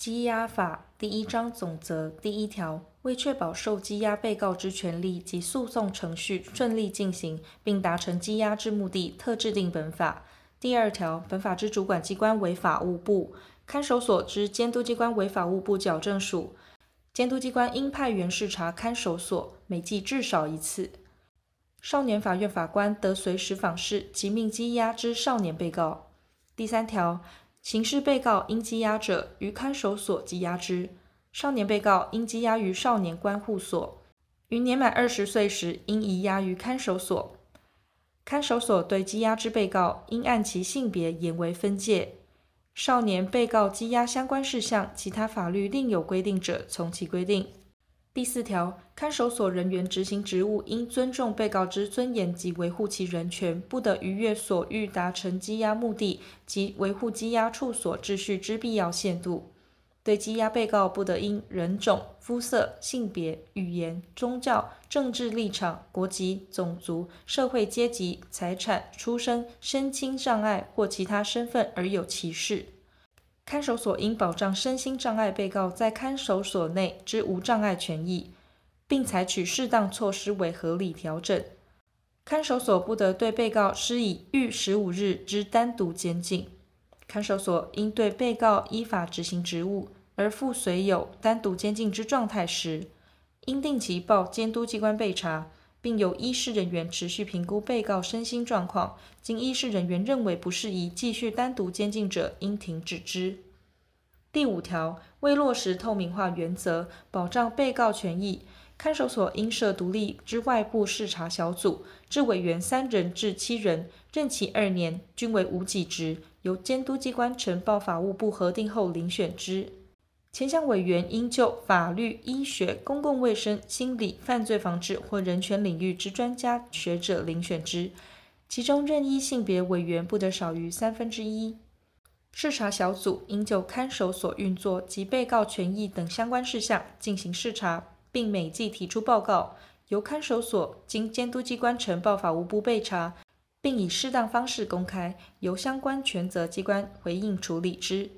羁押法第一章总则第一条，为确保受羁押被告之权利及诉讼程序顺利进行，并达成羁押之目的，特制定本法。第二条，本法之主管机关为法务部，看守所之监督机关为法务部矫正署。监督机关应派员视察看守所，每季至少一次。少年法院法官得随时访视即命羁押之少年被告。第三条，刑事被告应羁押者，于看守所羁押之；少年被告应羁押于少年关护所。于年满二十岁时，应移押于看守所。看守所对羁押之被告，应按其性别严为分界。少年被告羁押相关事项，其他法律另有规定者，从其规定。第四条，看守所人员执行职务，应尊重被告之尊严及维护其人权，不得逾越所欲达成羁押目的及维护羁押处所秩序之必要限度。对羁押被告，不得因人种、肤色、性别、语言、宗教、政治立场、国籍、种族、社会阶级、财产、出生、身心障碍或其他身份而有歧视。看守所应保障身心障碍被告在看守所内之无障碍权益，并采取适当措施为合理调整。看守所不得对被告施以逾十五日之单独监禁。看守所应对被告依法执行职务，而附随有单独监禁之状态时，应定期报监督机关备查，并由医师人员持续评估被告身心状况。经医师人员认为不适宜继续单独监禁者，应停止之。第五条，为落实透明化原则，保障被告权益，看守所应设独立之外部视察小组，至委员三人至七人，任期二年，均为无给职。由监督机关呈报法务部核定后遴选之。前项委员应就法律、医学、公共卫生、心理、犯罪防治或人权领域之专家学者遴选之。其中任意性别委员不得少于三分之一。视察小组应就看守所运作及被告权益等相关事项进行视察，并每季提出报告，由看守所经监督机关呈报法务部备查。并以适当方式公开，由相关权责机关回应处理之。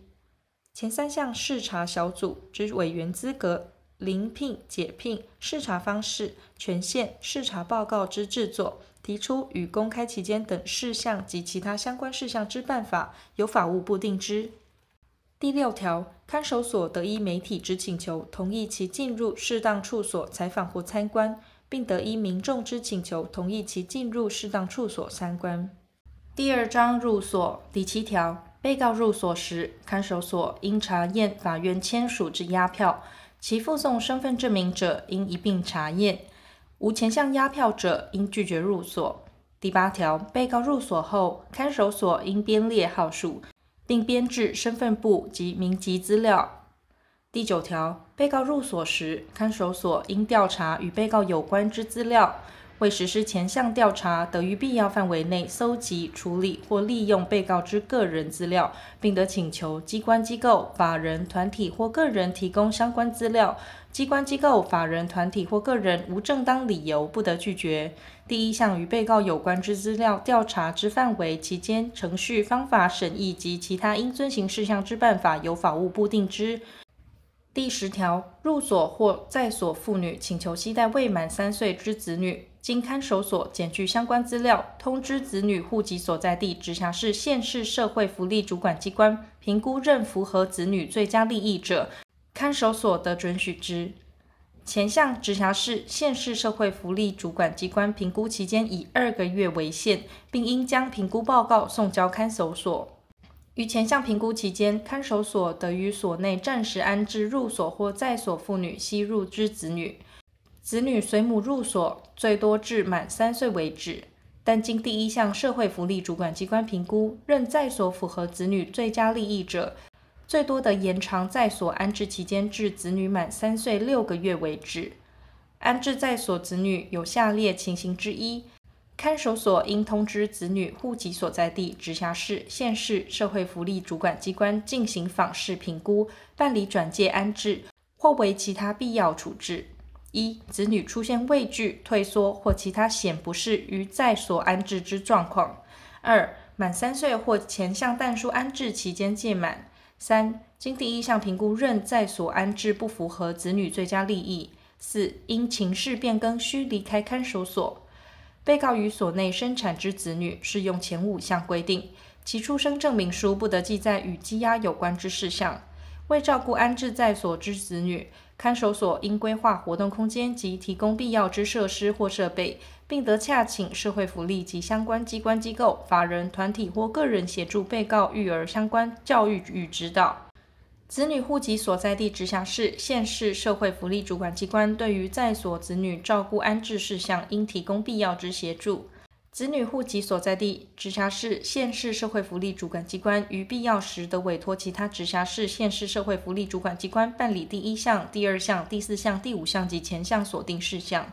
前三项视察小组之委员资格、临聘、解聘、视察方式、权限、视察报告之制作、提出与公开期间等事项及其他相关事项之办法，由法务部定之。第六条，看守所得依媒体之请求，同意其进入适当处所采访或参观。并得依民众之请求，同意其进入适当处所参观。第二章入所第七条，被告入所时，看守所应查验法院签署之押票，其附送身份证明者应一并查验。无前项押票者，应拒绝入所。第八条，被告入所后，看守所应编列号数，并编制身份簿及民籍资料。第九条，被告入所时，看守所应调查与被告有关之资料，为实施前项调查，得于必要范围内搜集、处理或利用被告之个人资料，并得请求机关、机构、法人、团体或个人提供相关资料。机关、机构、法人、团体或个人无正当理由不得拒绝。第一项与被告有关之资料调查之范围、期间、程序、方法审议及其他应遵行事项之办法，由法务部定之。第十条，入所或在所妇女请求携带未满三岁之子女，经看守所检具相关资料，通知子女户籍所在地直辖市县市社会福利主管机关，评估认符合子女最佳利益者，看守所得准许之。前项直辖市县市社会福利主管机关评估期间以二个月为限，并应将评估报告送交看守所。于前项评估期间，看守所得于所内暂时安置入所或在所妇女吸入之子女，子女随母入所，最多至满三岁为止。但经第一项社会福利主管机关评估，认在所符合子女最佳利益者，最多的延长在所安置期间至子女满三岁六个月为止。安置在所子女有下列情形之一。看守所应通知子女户籍所在地直辖市、县市社会福利主管机关进行访视评估，办理转介安置或为其他必要处置。一、子女出现畏惧、退缩或其他显不适于在所安置之状况；二、满三岁或前项但书安置期间届满；三、经第一项评估认在所安置不符合子女最佳利益；四、因情势变更需离开看守所。被告于所内生产之子女适用前五项规定，其出生证明书不得记载与羁押有关之事项。为照顾安置在所之子女，看守所应规划活动空间及提供必要之设施或设备，并得洽请社会福利及相关机关机构、法人团体或个人协助被告育儿相关教育与指导。子女户籍所在地直辖市、县市社会福利主管机关对于在所子女照顾安置事项，应提供必要之协助。子女户籍所在地直辖市、县市社会福利主管机关于必要时得委托其他直辖市、县市社会福利主管机关办理第一项、第二项、第四项、第五项及前项所定事项。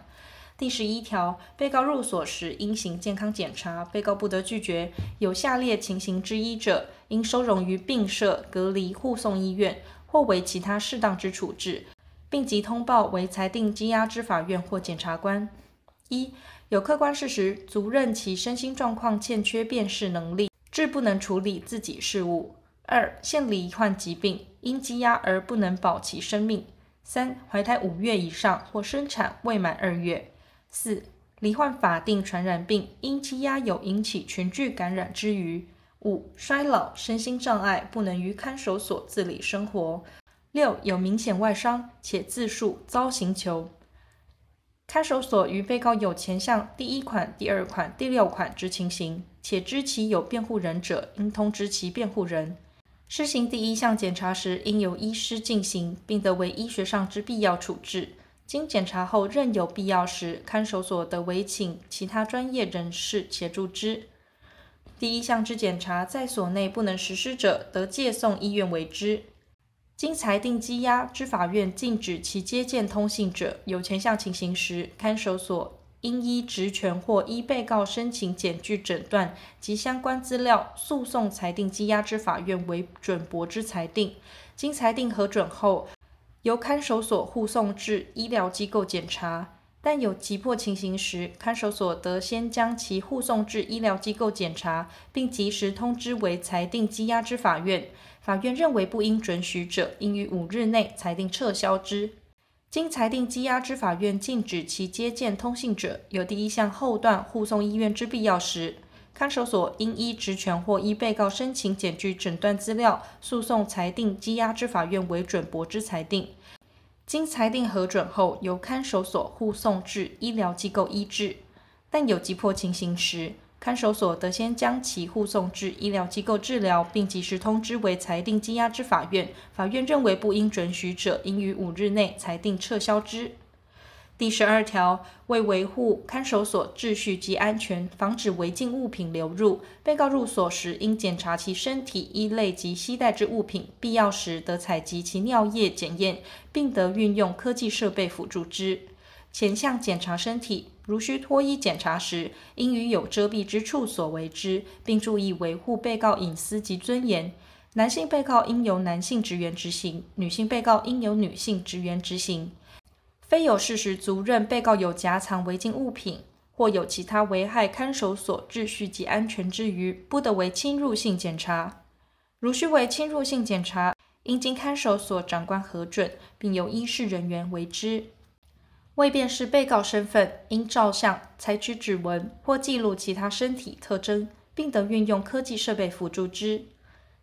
第十一条，被告入所时应行健康检查，被告不得拒绝。有下列情形之一者，应收容于病舍、隔离、护送医院，或为其他适当之处置，并即通报为裁定羁押之法院或检察官。一有客观事实足认其身心状况欠缺辨识能力，致不能处理自己事务。二、现罹患疾病，因羁押而不能保其生命。三、怀胎五月以上或生产未满二月。四、罹患法定传染病，因羁押有引起群聚感染之余。五、衰老、身心障碍，不能于看守所自理生活。六、有明显外伤，且自述遭刑求。看守所于被告有前项第一款、第二款、第六款之情形，且知其有辩护人者，应通知其辩护人。施行第一项检查时，应由医师进行，并得为医学上之必要处置。经检查后认有必要时，看守所得委请其他专业人士协助之。第一项之检查在所内不能实施者，得借送医院为之。经裁定羁押之法院禁止其接见通信者，有前项情形时，看守所应依职权或依被告申请检具诊断及相关资料，诉讼裁定羁押之法院为准驳之裁定。经裁定核准后，由看守所护送至医疗机构检查。但有急迫情形时，看守所得先将其护送至医疗机构检查，并及时通知为裁定羁押之法院。法院认为不应准许者，应于五日内裁定撤销之。经裁定羁押之法院禁止其接见通信者，有第一项后段护送医院之必要时，看守所应依职权或依被告申请检具诊断资料，诉讼裁定羁押之法院为准驳之裁定。经裁定核准后，由看守所护送至医疗机构医治。但有急迫情形时，看守所得先将其护送至医疗机构治疗，并及时通知为裁定羁押之法院。法院认为不应准许者，应于五日内裁定撤销之。第十二条，为维护看守所秩序及安全，防止违禁物品流入，被告入所时应检查其身体衣类及携带之物品，必要时得采集其尿液检验，并得运用科技设备辅助之。前项检查身体，如需脱衣检查时，应于有遮蔽之处所为之，并注意维护被告隐私及尊严。男性被告应由男性职员执行，女性被告应由女性职员执行。非有事实足认被告有夹藏违禁物品，或有其他危害看守所秩序及安全之余，不得为侵入性检查。如需为侵入性检查，应经看守所长官核准，并由医事人员为之。为辨识被告身份，应照相、采取指纹或记录其他身体特征，并得运用科技设备辅助之。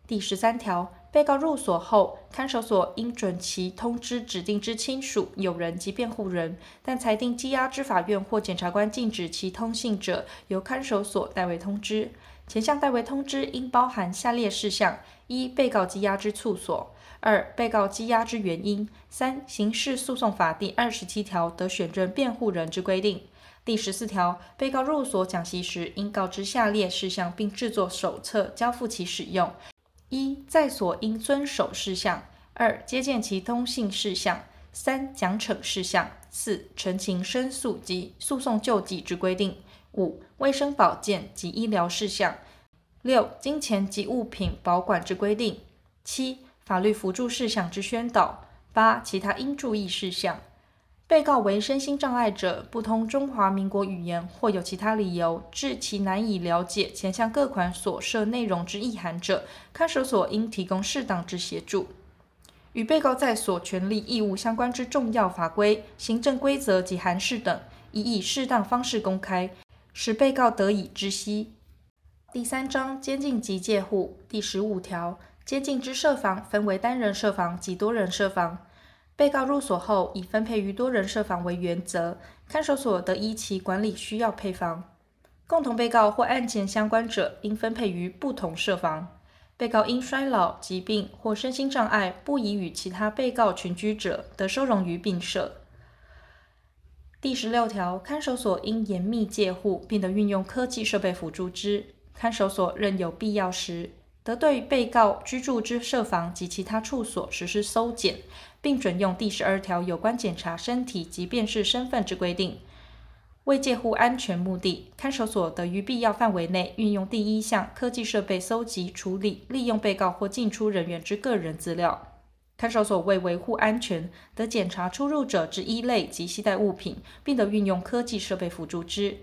第十三条。被告入所后，看守所应准其通知指定之亲属、友人及辩护人，但裁定羁押之法院或检察官禁止其通信者，由看守所代为通知。前项代为通知应包含下列事项：一、被告羁押之处所；二、被告羁押之原因；三、刑事诉讼法第二十七条得选任辩护人之规定。第十四条，被告入所讲习时，应告知下列事项，并制作手册交付其使用。一、在所应遵守事项；二、接见其通信事项；三、奖惩事项；四、陈情申诉及诉讼救济之规定；五、卫生保健及医疗事项；六、金钱及物品保管之规定；七、法律辅助事项之宣导；八、其他应注意事项。被告为身心障碍者，不通中华民国语言或有其他理由，致其难以了解前项各款所涉内容之意涵者，看守所应提供适当之协助。与被告在所权利义务相关之重要法规、行政规则及函释等，已以适当方式公开，使被告得以知悉。第三章监禁及戒护第十五条，接近之设房分为单人设房及多人设房。被告入所后，以分配于多人设房为原则，看守所得依其管理需要配房。共同被告或案件相关者，应分配于不同设房。被告因衰老、疾病或身心障碍，不宜与其他被告群居者，得收容于并设。第十六条，看守所应严密戒护，并得运用科技设备辅助之。看守所任有必要时，得对被告居住之设房及其他处所实施搜检。并准用第十二条有关检查身体及辨识身份之规定。为介护安全目的，看守所得于必要范围内运用第一项科技设备搜集、处理、利用被告或进出人员之个人资料。看守所为维护安全，得检查出入者之衣类及携带物品，并得运用科技设备辅助之。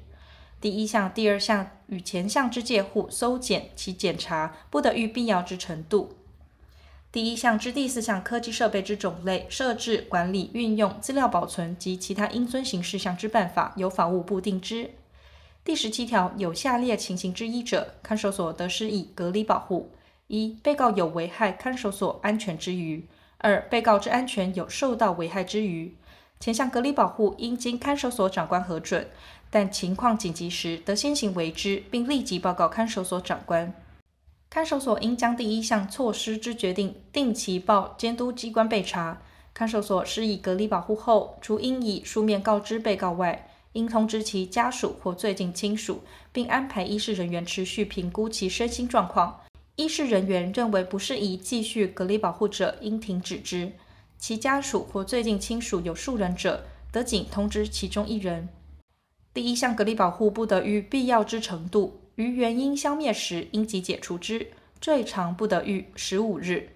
第一项、第二项与前项之戒护、搜检其检查，不得逾必要之程度。第一项至第四项科技设备之种类、设置、管理、运用、资料保存及其他应遵行事项之办法，由法务部定之。第十七条有下列情形之一者，看守所得施以隔离保护：一、被告有危害看守所安全之余；二、被告之安全有受到危害之余。前项隔离保护应经看守所长官核准，但情况紧急时，得先行为之，并立即报告看守所长官。看守所应将第一项措施之决定定期报监督机关备查。看守所施以隔离保护后，除应以书面告知被告外，应通知其家属或最近亲属，并安排医事人员持续评估其身心状况。医事人员认为不适宜继续隔离保护者，应停止之。其家属或最近亲属有数人者，得仅通知其中一人。第一项隔离保护不得逾必要之程度。于原因消灭时，应即解除之，最长不得逾十五日。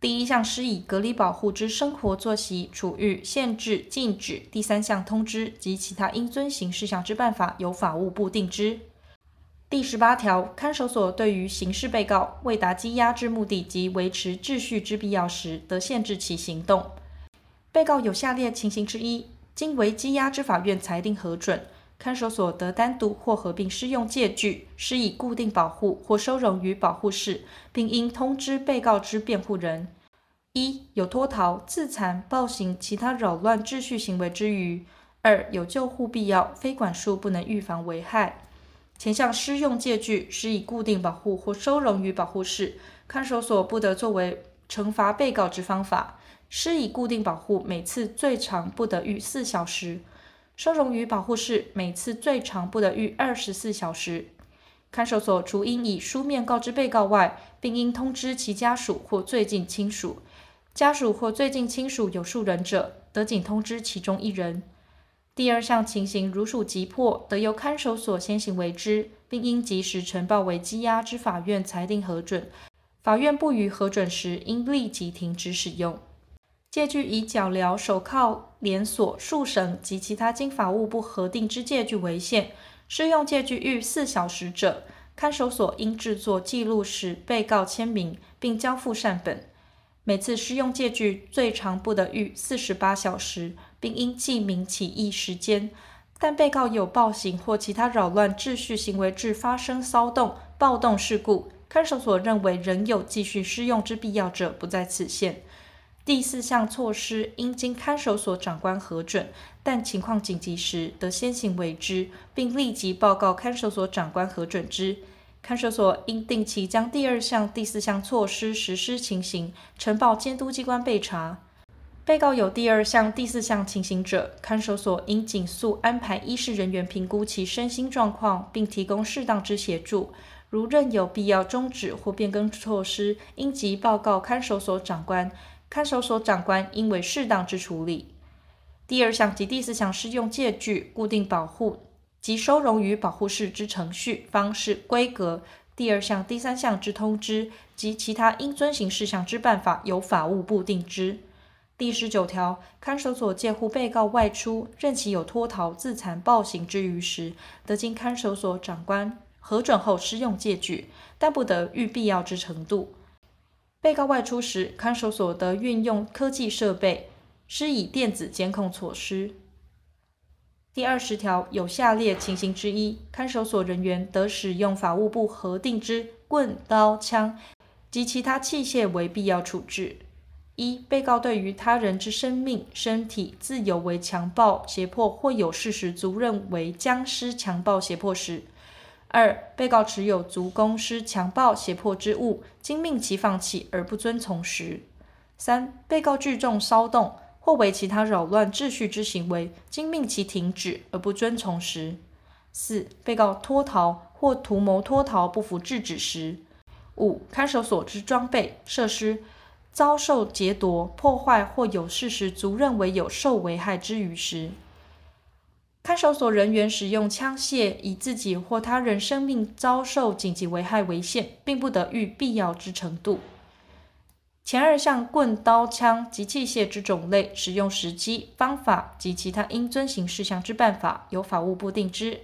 第一项施以隔离保护之生活作息、处遇、限制、禁止，第三项通知及其他应遵行事项之办法，由法务部定之。第十八条，看守所对于刑事被告为达羁押之目的及维持秩序之必要时，得限制其行动。被告有下列情形之一，经为羁押之法院裁定核准。看守所得单独或合并适用借据，施以固定保护或收容于保护室，并应通知被告之辩护人：一、有脱逃、自残、暴行、其他扰乱秩序行为之余；二、有救护必要，非管束不能预防危害。前项施用借据，施以固定保护或收容于保护室，看守所不得作为惩罚被告之方法。施以固定保护，每次最长不得逾四小时。收容于保护室，每次最长不得逾二十四小时。看守所除应以书面告知被告外，并应通知其家属或最近亲属。家属或最近亲属有数人者，得仅通知其中一人。第二项情形如属急迫，得由看守所先行为之，并应及时呈报为羁押之法院裁定核准。法院不予核准时，应立即停止使用。借据以脚镣、手铐、连锁、束绳及其他经法务部核定之借据为限，施用借据逾四小时者，看守所应制作记录使被告签名，并交付善本。每次施用借据最长不得逾四十八小时，并应记明起訖时间。但被告有暴行或其他扰乱秩序行为致发生骚动、暴动事故，看守所认为仍有继续施用之必要者，不在此限。第四项措施应经看守所长官核准，但情况紧急时，得先行为之，并立即报告看守所长官核准之。看守所应定期将第二项、第四项措施实施情形呈报监督机关备查。被告有第二项、第四项情形者，看守所应尽速安排医事人员评估其身心状况，并提供适当之协助。如任有必要终止或变更措施，应即报告看守所长官。看守所长官应为适当之处理。第二项及第四项施用借据、固定保护及收容于保护室之程序、方式、规格；第二项、第三项之通知及其他应遵行事项之办法，由法务部定之。第十九条，看守所借护被告外出，任其有脱逃、自残、暴行之余时，得经看守所长官核准后施用借据，但不得逾必要之程度。被告外出时，看守所得运用科技设备，施以电子监控措施。第二十条，有下列情形之一，看守所人员得使用法务部核定之棍、刀、枪及其他器械为必要处置。一、被告对于他人之生命、身体、自由为强暴、胁迫，或有事实足认为将施强暴、胁迫时；二、被告持有足供施强暴、胁迫之物，经命其放弃而不遵从时；三、被告聚众骚动或为其他扰乱秩序之行为，经命其停止而不遵从时；四、被告脱逃或图谋脱逃不服制止时；五、看守所之装备设施。遭受劫夺、破坏或有事实足认为有受危害之余时，看守所人员使用枪械以自己或他人生命遭受紧急危害为限，并不得逾必要之程度。前二项棍、刀、枪及器械之种类、使用时机、方法及其他应遵行事项之办法，由法务部定之。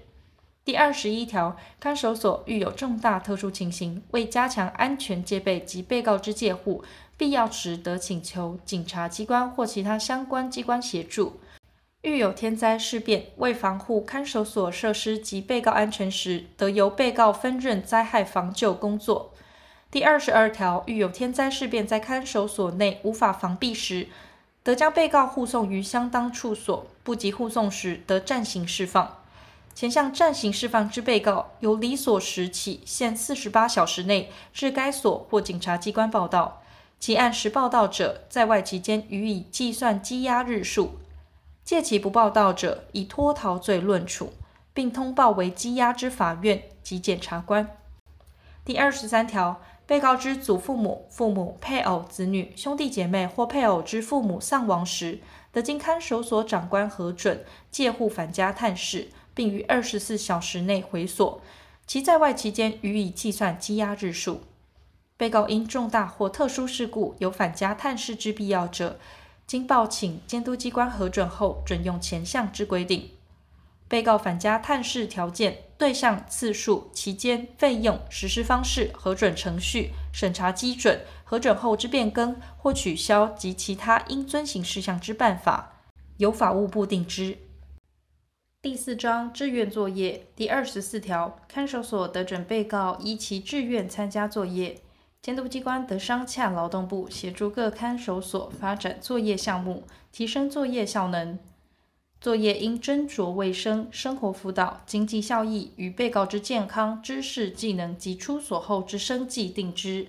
第二十一条，看守所遇有重大特殊情形，为加强安全戒备及被告之戒护，必要时得请求警察机关或其他相关机关协助。遇有天灾事变，为防护看守所设施及被告安全时，得由被告分任灾害防救工作。第二十二条，遇有天灾事变在看守所内无法防避时，得将被告护送于相当处所，不及护送时，得暂行释放。前项暂行释放之被告，由离所时起限四十八小时内至该所或警察机关报到，其按时报到者，在外期间予以计算羁押日数；借其不报道者，以脱逃罪论处，并通报为羁押之法院及检察官。第二十三条，被告之祖父母、父母、配偶、子女、兄弟姐妹或配偶之父母丧亡时，得经看守所长官核准，戒护返家探视。并于二十四小时内回所，其在外期间予以计算羁押日数。被告因重大或特殊事故有返家探视之必要者，经报请监督机关核准后，准用前项之规定。被告返家探视条件、对象、次数、期间、费用、实施方式、核准程序、审查基准、核准后之变更或取消及其他应遵行事项之办法，由法务部定之。第四章志愿作业第二十四条，看守所得准被告依其志愿参加作业，监督机关得商洽劳动部协助各看守所发展作业项目，提升作业效能。作业应斟酌卫生、生活辅导、经济效益与被告之健康、知识、技能及出所后之生计定之。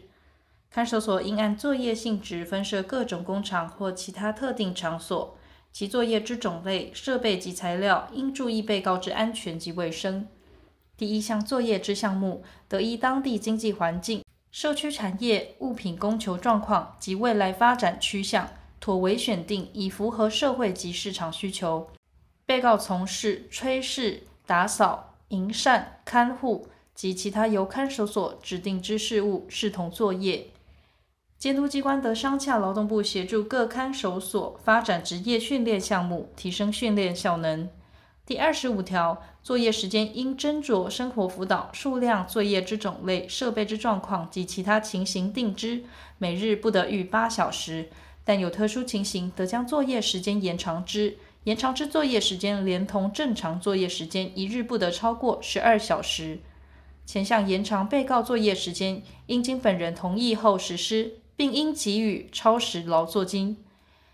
看守所应按作业性质分设各种工厂或其他特定场所。其作业之种类、设备及材料，应注意被告之安全及卫生。第一项作业之项目，得依当地经济环境、社区产业、物品供求状况及未来发展趋向，妥为选定，以符合社会及市场需求。被告从事炊事、打扫、营缮、看护及其他由看守所指定之事务，视同作业。监督机关得商洽劳动部协助各看守所发展职业训练项目，提升训练效能。第二十五条，作业时间应斟酌生活辅导数量、作业之种类、设备之状况及其他情形定之，每日不得逾八小时，但有特殊情形，得将作业时间延长之。延长之作业时间连同正常作业时间，一日不得超过十二小时。前项延长被告作业时间，应经本人同意后实施。并应给予超时劳作金。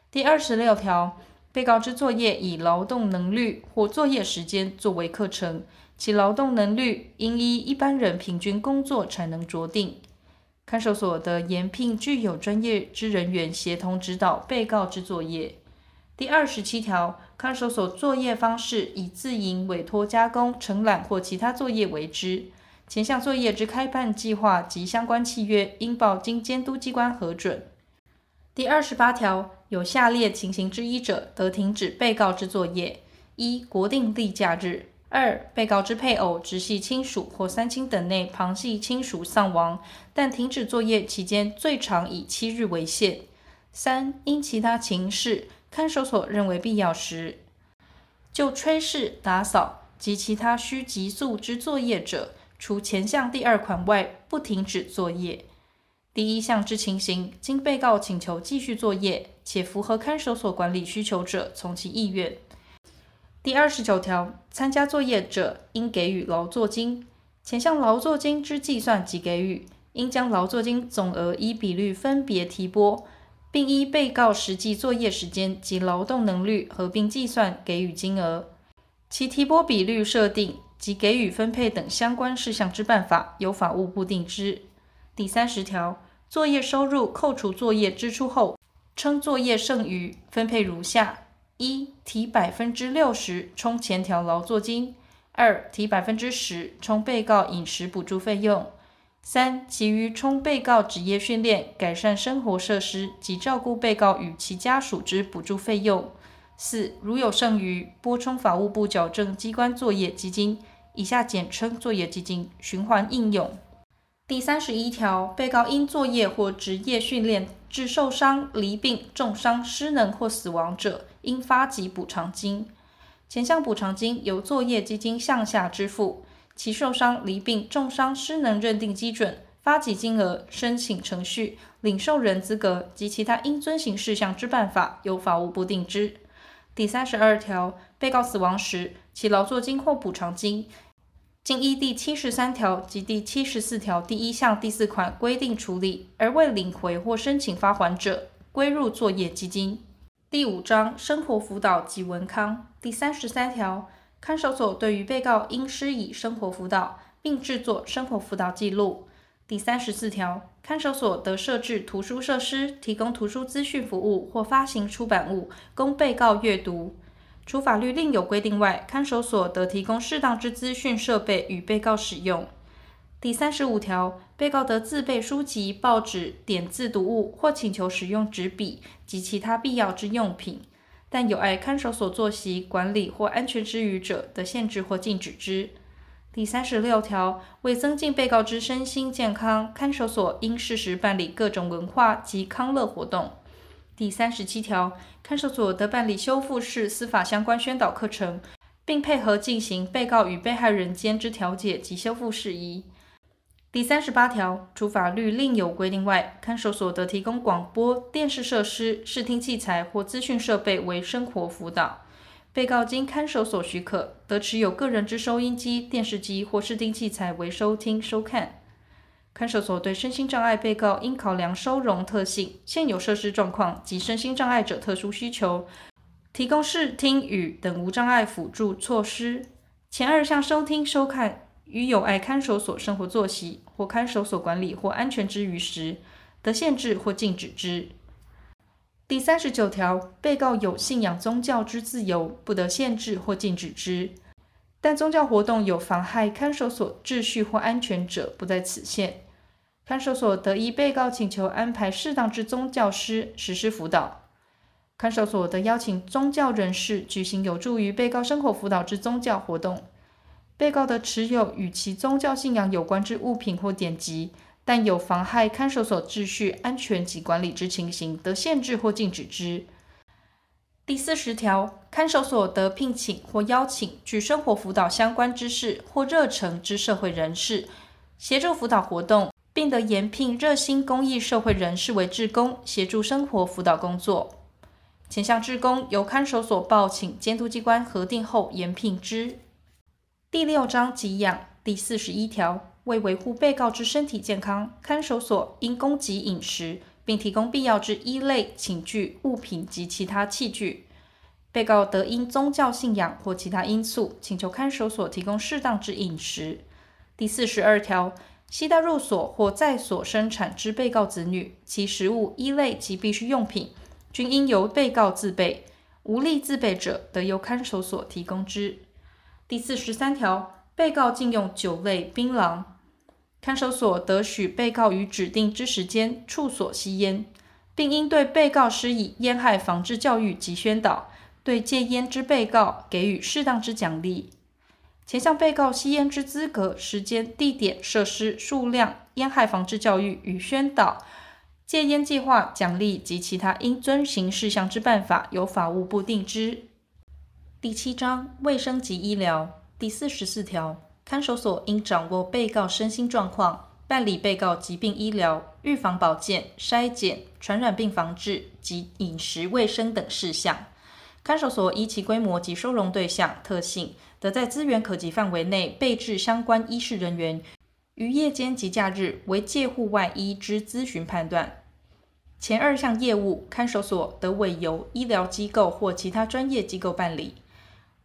第二十六条，被告之作业以劳动能力或作业时间作为课程，其劳动能力应依一般人平均工作产能酌定。看守所得延聘具有专业之人员协同指导被告之作业。第二十七条，看守所作业方式以自营、委托加工、承揽或其他作业为之。前项作业之开办计划及相关契约，应报经监督机关核准。第二十八条，有下列情形之一者，得停止被告之作业：一、国定例假日；二、被告之配偶、直系亲属或三亲等内旁系亲属丧亡，但停止作业期间最长以七日为限；三、因其他情事，看守所认为必要时，就炊事、打扫及其他需急速之作业者，除前项第二款外，不停止作业。第一项之情形，经被告请求继续作业，且符合看守所管理需求者，从其意愿。第二十九条，参加作业者应给予劳作金。前项劳作金之计算及给予，应将劳作金总额依比率分别提拨，并依被告实际作业时间及劳动能力合并计算给予金额。其提拨比率设定及给予分配等相关事项之办法，由法务部定之。第三十条，作业收入扣除作业支出后，称作业剩余，分配如下：一、提百分之六十充前条劳作金；二、提百分之十充被告饮食补助费用；三、其余充被告职业训练、改善生活设施及照顾被告与其家属之补助费用；四、如有剩余，拨充法务部矫正机关作业基金（以下简称作业基金）循环应用。第三十一条，被告因作业或职业训练致受伤、罹病、重伤、失能或死亡者，应发给补偿金。前项补偿金由作业基金项下支付，其受伤、罹病、重伤、失能认定基准、发给金额、申请程序、领受人资格及其他应遵行事项之办法，由法务部定之。第三十二条，被告死亡时，其劳作金或补偿金。经依第七十三条及第七十四条第一项第四款规定处理，而未领回或申请发还者，归入作业基金。第五章生活辅导及文康第三十三条，看守所对于被告应施以生活辅导，并制作生活辅导记录。第三十四条，看守所得设置图书设施，提供图书资讯服务或发行出版物，供被告阅读。除法律另有规定外，看守所得提供适当之资讯设备与被告使用。第三十五条，被告得自备书籍、报纸、点字读物或请求使用纸笔及其他必要之用品，但有碍看守所作息管理或安全之余者，得限制或禁止之。第三十六条，为增进被告之身心健康，看守所应适时办理各种文化及康乐活动。第三十七条，看守所得办理修复式司法相关宣导课程，并配合进行被告与被害人间之调解及修复事宜。第三十八条，除法律另有规定外，看守所得提供广播电视设施、视听器材或资讯设备为生活辅导。被告经看守所许可，得持有个人之收音机、电视机或视听器材为收听、收看。看守所对身心障碍被告应考量收容特性、现有设施状况及身心障碍者特殊需求，提供视听语等无障碍辅助措施。前二项收听、收看与有碍看守所生活作息或看守所管理或安全之余时，得限制或禁止之。第三十九条，被告有信仰宗教之自由，不得限制或禁止之。但宗教活动有妨害看守所秩序或安全者，不在此限。看守所得依被告请求安排适当之宗教师实施辅导。看守所得邀请宗教人士举行有助于被告生活辅导之宗教活动。被告的持有与其宗教信仰有关之物品或典籍，但有妨害看守所秩序、安全及管理之情形，得限制或禁止之。第四十条，看守所得聘请或邀请具生活辅导相关知识或热忱之社会人士，协助辅导活动，并得延聘热心公益社会人士为志工，协助生活辅导工作。前项志工由看守所报请监督机关核定后延聘之。第六章给养第四十一条，为维护被告之身体健康，看守所应供给饮食。并提供必要之衣类、寝具、物品及其他器具。被告得因宗教信仰或其他因素，请求看守所提供适当之饮食。第四十二条，携带入所或在所生产之被告子女，其食物、衣类及必需用品，均应由被告自备。无力自备者，得由看守所提供之。第四十三条，被告禁用酒类、槟榔。看守所得许被告于指定之时间、处所吸烟，并应对被告施以烟害防治教育及宣导，对戒烟之被告给予适当之奖励。前项被告吸烟之资格、时间、地点、设施、数量、烟害防治教育与宣导戒烟计划奖励及其他应遵行事项之办法，由法务部定之。第七章卫生及医疗第四十四条，看守所应掌握被告身心状况，办理被告疾病医疗、预防保健、筛检、传染病防治及饮食卫生等事项。看守所依其规模及收容对象特性，得在资源可及范围内备置相关医事人员，于夜间及假日为借护外医之咨询判断。前二项业务，看守所得委由医疗机构或其他专业机构办理。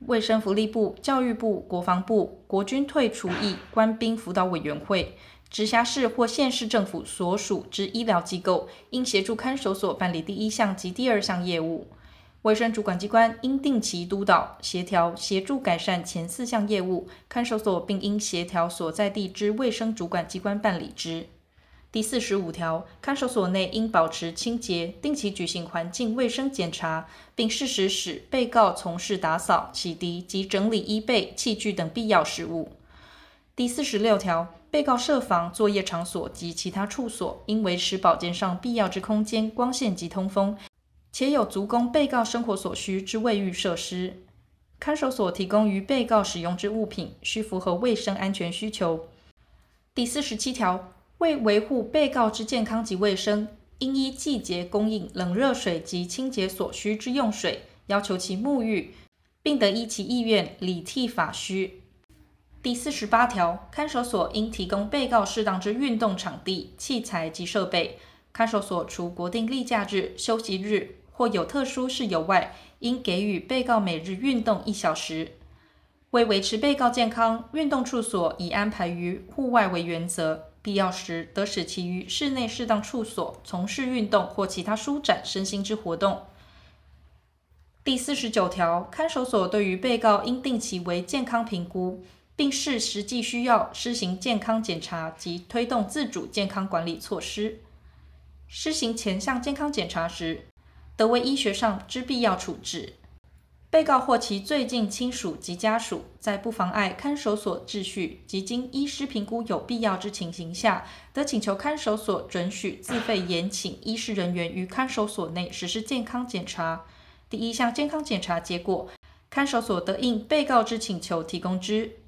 卫生福利部、教育部、国防部、国军退除役官兵辅导委员会、直辖市或县市政府所属之医疗机构，应协助看守所办理第一项及第二项业务。卫生主管机关应定期督导、协调、协助改善前四项业务，看守所并应协调所在地之卫生主管机关办理之。第四十五条，看守所内应保持清洁，定期举行环境卫生检查，并适时使被告从事打扫、洗涤及整理衣被、器具等必要事务。第四十六条，被告设防作业场所及其他处所，应维持保健上必要之空间、光线及通风。且有足供被告生活所需之卫浴设施，看守所提供于被告使用之物品，需符合卫生安全需求。第四十七条，为维护被告之健康及卫生，应依季节供应冷热水及清洁所需之用水，要求其沐浴，并得依其意愿理替发须。第四十八条，看守所应提供被告适当之运动场地、器材及设备。看守所除国定例假日、休息日，或有特殊事由外，应给予被告每日运动一小时。为维持被告健康，运动处所以安排于户外为原则，必要时得使其于室内适当处所从事运动或其他舒展身心之活动。第四十九条，看守所对于被告应定期为健康评估，并视实际需要施行健康检查及推动自主健康管理措施。施行前项健康检查时，得为医学上之必要处置，被告或其最近亲属及家属，在不妨碍看守所秩序及经医师评估有必要之情形下，得请求看守所准许自费延请医师人员于看守所内实施健康检查。第一项健康检查结果，看守所得应被告之请求提供之。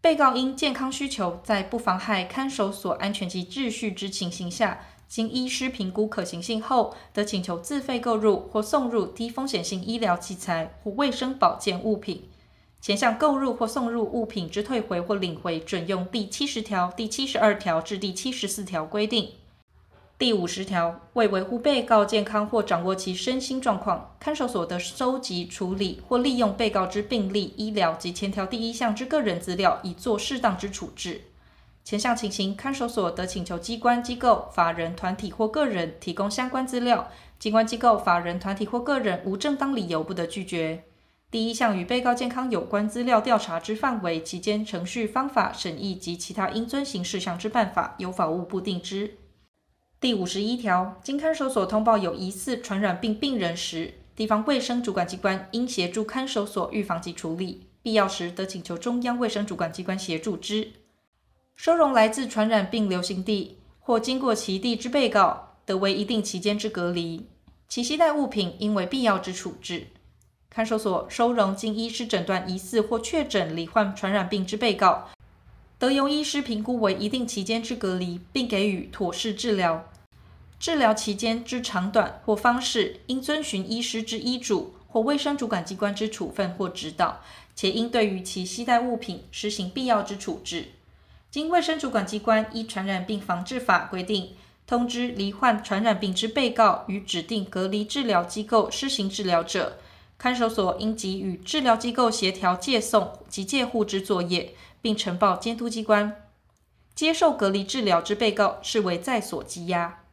被告因健康需求，在不妨害看守所安全及秩序之情形下，经医师评估可行性后，得请求自费购入或送入低风险性医疗器材或卫生保健物品。前项购入或送入物品之退回或领回，准用第七十条、第七十二条至第七十四条规定。第五十条，为维护被告健康或掌握其身心状况，看守所得收集、处理或利用被告之病历、医疗及前条第一项之个人资料，以作适当之处置。前项情形，看守所得请求机关、机构、法人、团体或个人提供相关资料，机关、机构、法人、团体或个人无正当理由不得拒绝。第一项与被告健康有关资料调查之范围、期间、程序、方法、审议及其他应遵行事项之办法，由法务部定之。第五十一条，经看守所通报有疑似传染病病人时，地方卫生主管机关应协助看守所预防及处理，必要时得请求中央卫生主管机关协助之。收容来自传染病流行地或经过其地之被告，得为一定期间之隔离，其携带物品应为必要之处置。看守所收容经医师诊断疑似或确诊罹患传染病之被告，得由医师评估为一定期间之隔离，并给予妥适治疗。治疗期间之长短或方式，应遵循医师之医嘱或卫生主管机关之处分或指导，且应对于其携带物品实行必要之处置。经卫生主管机关依《传染病防治法》规定，通知罹患传染病之被告与指定隔离治疗机构施行治疗者，看守所应即与治疗机构协调借送及戒护之作业，并呈报监督机关。接受隔离治疗之被告视为在所羁押。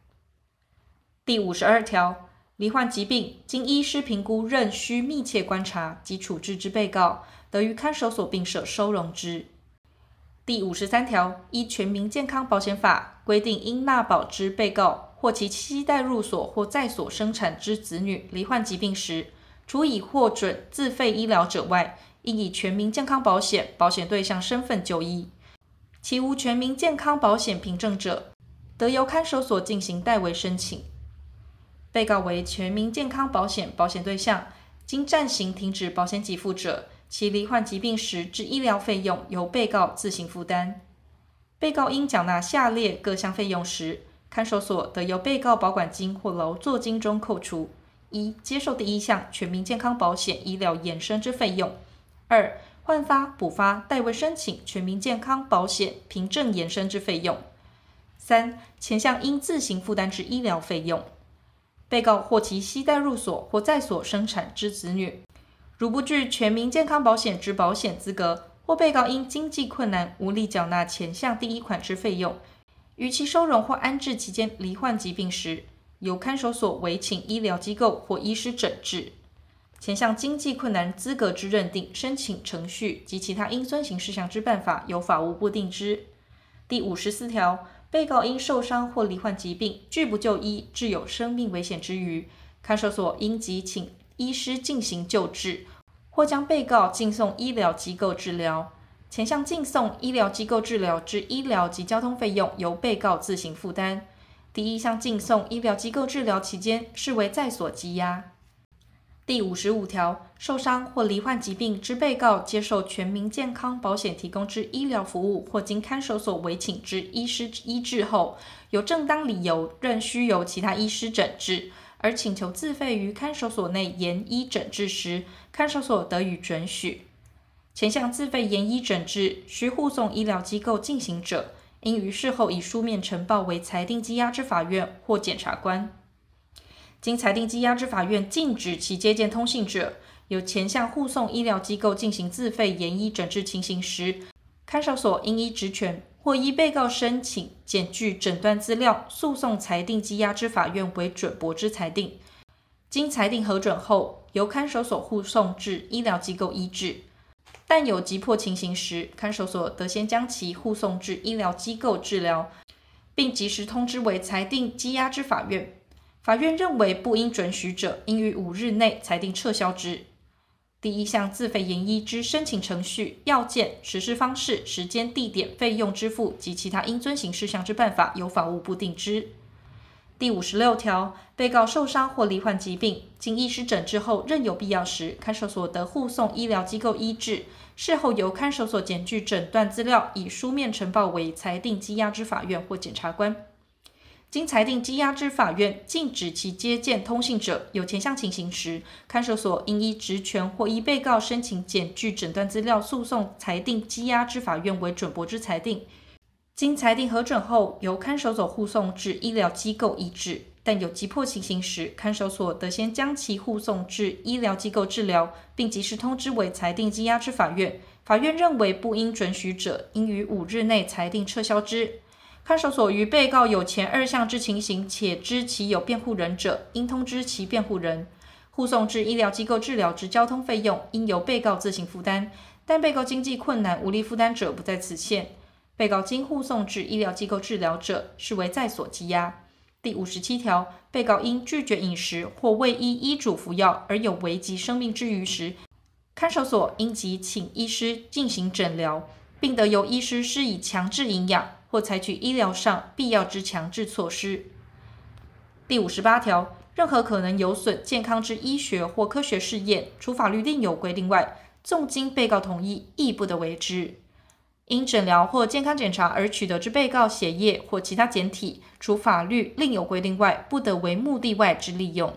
第五十二条，罹患疾病经医师评估仍需密切观察及处置之被告，得于看守所并设收容之。第五十三条，依全民健康保险法规定，应纳保之被告或其携带入所或在所生产之子女罹患疾病时，除已获准自费医疗者外，应以全民健康保险保险对象身份就医。其无全民健康保险凭证者，得由看守所进行代为申请。被告为全民健康保险保险对象，经暂行停止保险给付者，其罹患疾病时之医疗费用由被告自行负担。被告应缴纳下列各项费用时，看守所得由被告保管金或劳作金中扣除：一、接受第一项全民健康保险医疗衍生之费用；二、换发、补发、代为申请全民健康保险凭证衍生之费用；三、前项应自行负担之医疗费用。被告或其携带入所或在所生产之子女，如不具全民健康保险之保险资格，或被告因经济困难无力缴纳前项第一款之费用，于其收容或安置期间罹患疾病时，由看守所委请医疗机构或医师诊治。前项经济困难资格之认定、申请程序及其他应遵行事项之办法，由法务部定之。第五十四条。被告因受伤或罹患疾病，拒不就医，致有生命危险之余，看守所应即请医师进行救治，或将被告进送医疗机构治疗。前项进送医疗机构治疗之医疗及交通费用，由被告自行负担。第一项进送医疗机构治疗期间，视为在所羁押。第五十五条，受伤或罹患疾病之被告，接受全民健康保险提供之医疗服务，或经看守所委请之医师医治后，有正当理由仍需由其他医师诊治，而请求自费于看守所内研医诊治时，看守所得予准许。前项自费研医诊治需护送医疗机构进行者，应于事后以书面呈报为裁定羁押之法院或检察官。经裁定羁押之法院禁止其接见通信者，有前项护送医疗机构进行自费研医诊治情形时，看守所应依职权或依被告申请检具诊断资料，诉讼裁定羁押之法院为准驳之裁定。经裁定核准后，由看守所护送至医疗机构医治。但有急迫情形时，看守所得先将其护送至医疗机构治疗，并及时通知为裁定羁押之法院。法院认为不应准许者，应于五日内裁定撤销之。第一项自费研医之申请程序、要件、实施方式、时间、地点、费用支付及其他应遵行事项之办法，由法务部定之。第五十六条，被告受伤或罹患疾病，经医师诊治后，认有必要时，看守所得护送医疗机构医治。事后由看守所检具诊断资料，以书面呈报为裁定羁押之法院或检察官。经裁定羁押之法院禁止其接见通信者，有前项情形时，看守所应依职权或依被告申请检具诊断资料，诉讼裁定羁押之法院为准驳之裁定。经裁定核准后，由看守所护送至医疗机构医治。但有急迫情形时，看守所得先将其护送至医疗机构治疗，并及时通知为裁定羁押之法院。法院认为不应准许者，应于五日内裁定撤销之。看守所于被告有前二项之情形，且知其有辩护人者，应通知其辩护人。护送至医疗机构治疗之交通费用，应由被告自行负担。但被告经济困难无力负担者，不在此限。被告经护送至医疗机构治疗者，视为在所羁押。第五十七条，被告因拒绝饮食或未依医嘱服药而有危及生命之余时，看守所应即请医师进行诊疗，并得由医师施以强制营养。或采取医疗上必要之强制措施。第五十八条，任何可能有损健康之医学或科学试验，除法律另有规定外，纵经被告同意，亦不得为之。因诊疗或健康检查而取得之被告血液或其他检体，除法律另有规定外，不得为目的外之利用。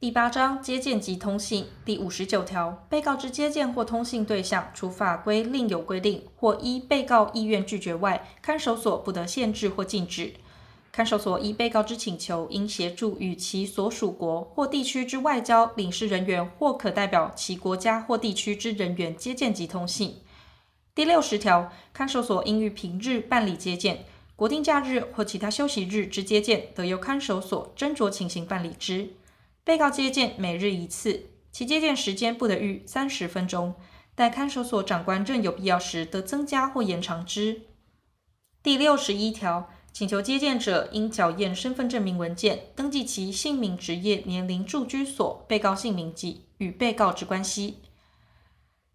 第八章接见及通信第五十九条，被告之接见或通信对象，除法规另有规定或依被告意愿拒绝外，看守所不得限制或禁止。看守所依被告之请求，应协助与其所属国或地区之外交领事人员或可代表其国家或地区之人员接见及通信。第六十条，看守所应于平日办理接见，国定假日或其他休息日之接见，得由看守所斟酌情形办理之。被告接见每日一次，其接见时间不得逾三十分钟，待看守所长官认有必要时，得增加或延长之。第六十一条，请求接见者应缴验身份证明文件，登记其姓名、职业、年龄、住居所、被告姓名及与被告之关系。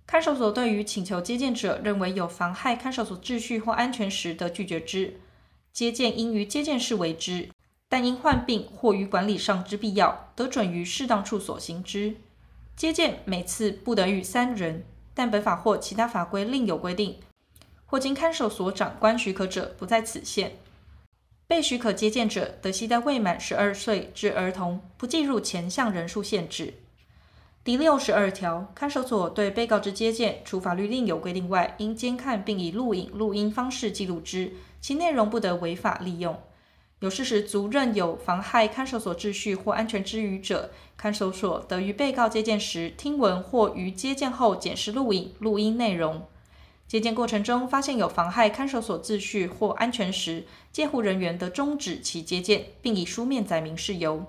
看守所对于请求接见者认为有妨害看守所秩序或安全时，得拒绝之。接见应于接见室为之，但因患病或于管理上之必要，得准于适当处所行之。接见每次不得逾三人，但本法或其他法规另有规定，或经看守所长官许可者，不在此限。被许可接见者，得携带未满十二岁之儿童，不计入前项人数限制。第六十二条，看守所对被告之接见，除法律另有规定外，应监看并以录影、录音方式记录之，其内容不得违法利用。有事实足认有妨害看守所秩序或安全之余者，看守所得于被告接见时听闻或于接见后检视录影、录音内容。接见过程中发现有妨害看守所秩序或安全时，监护人员得终止其接见，并以书面载明事由。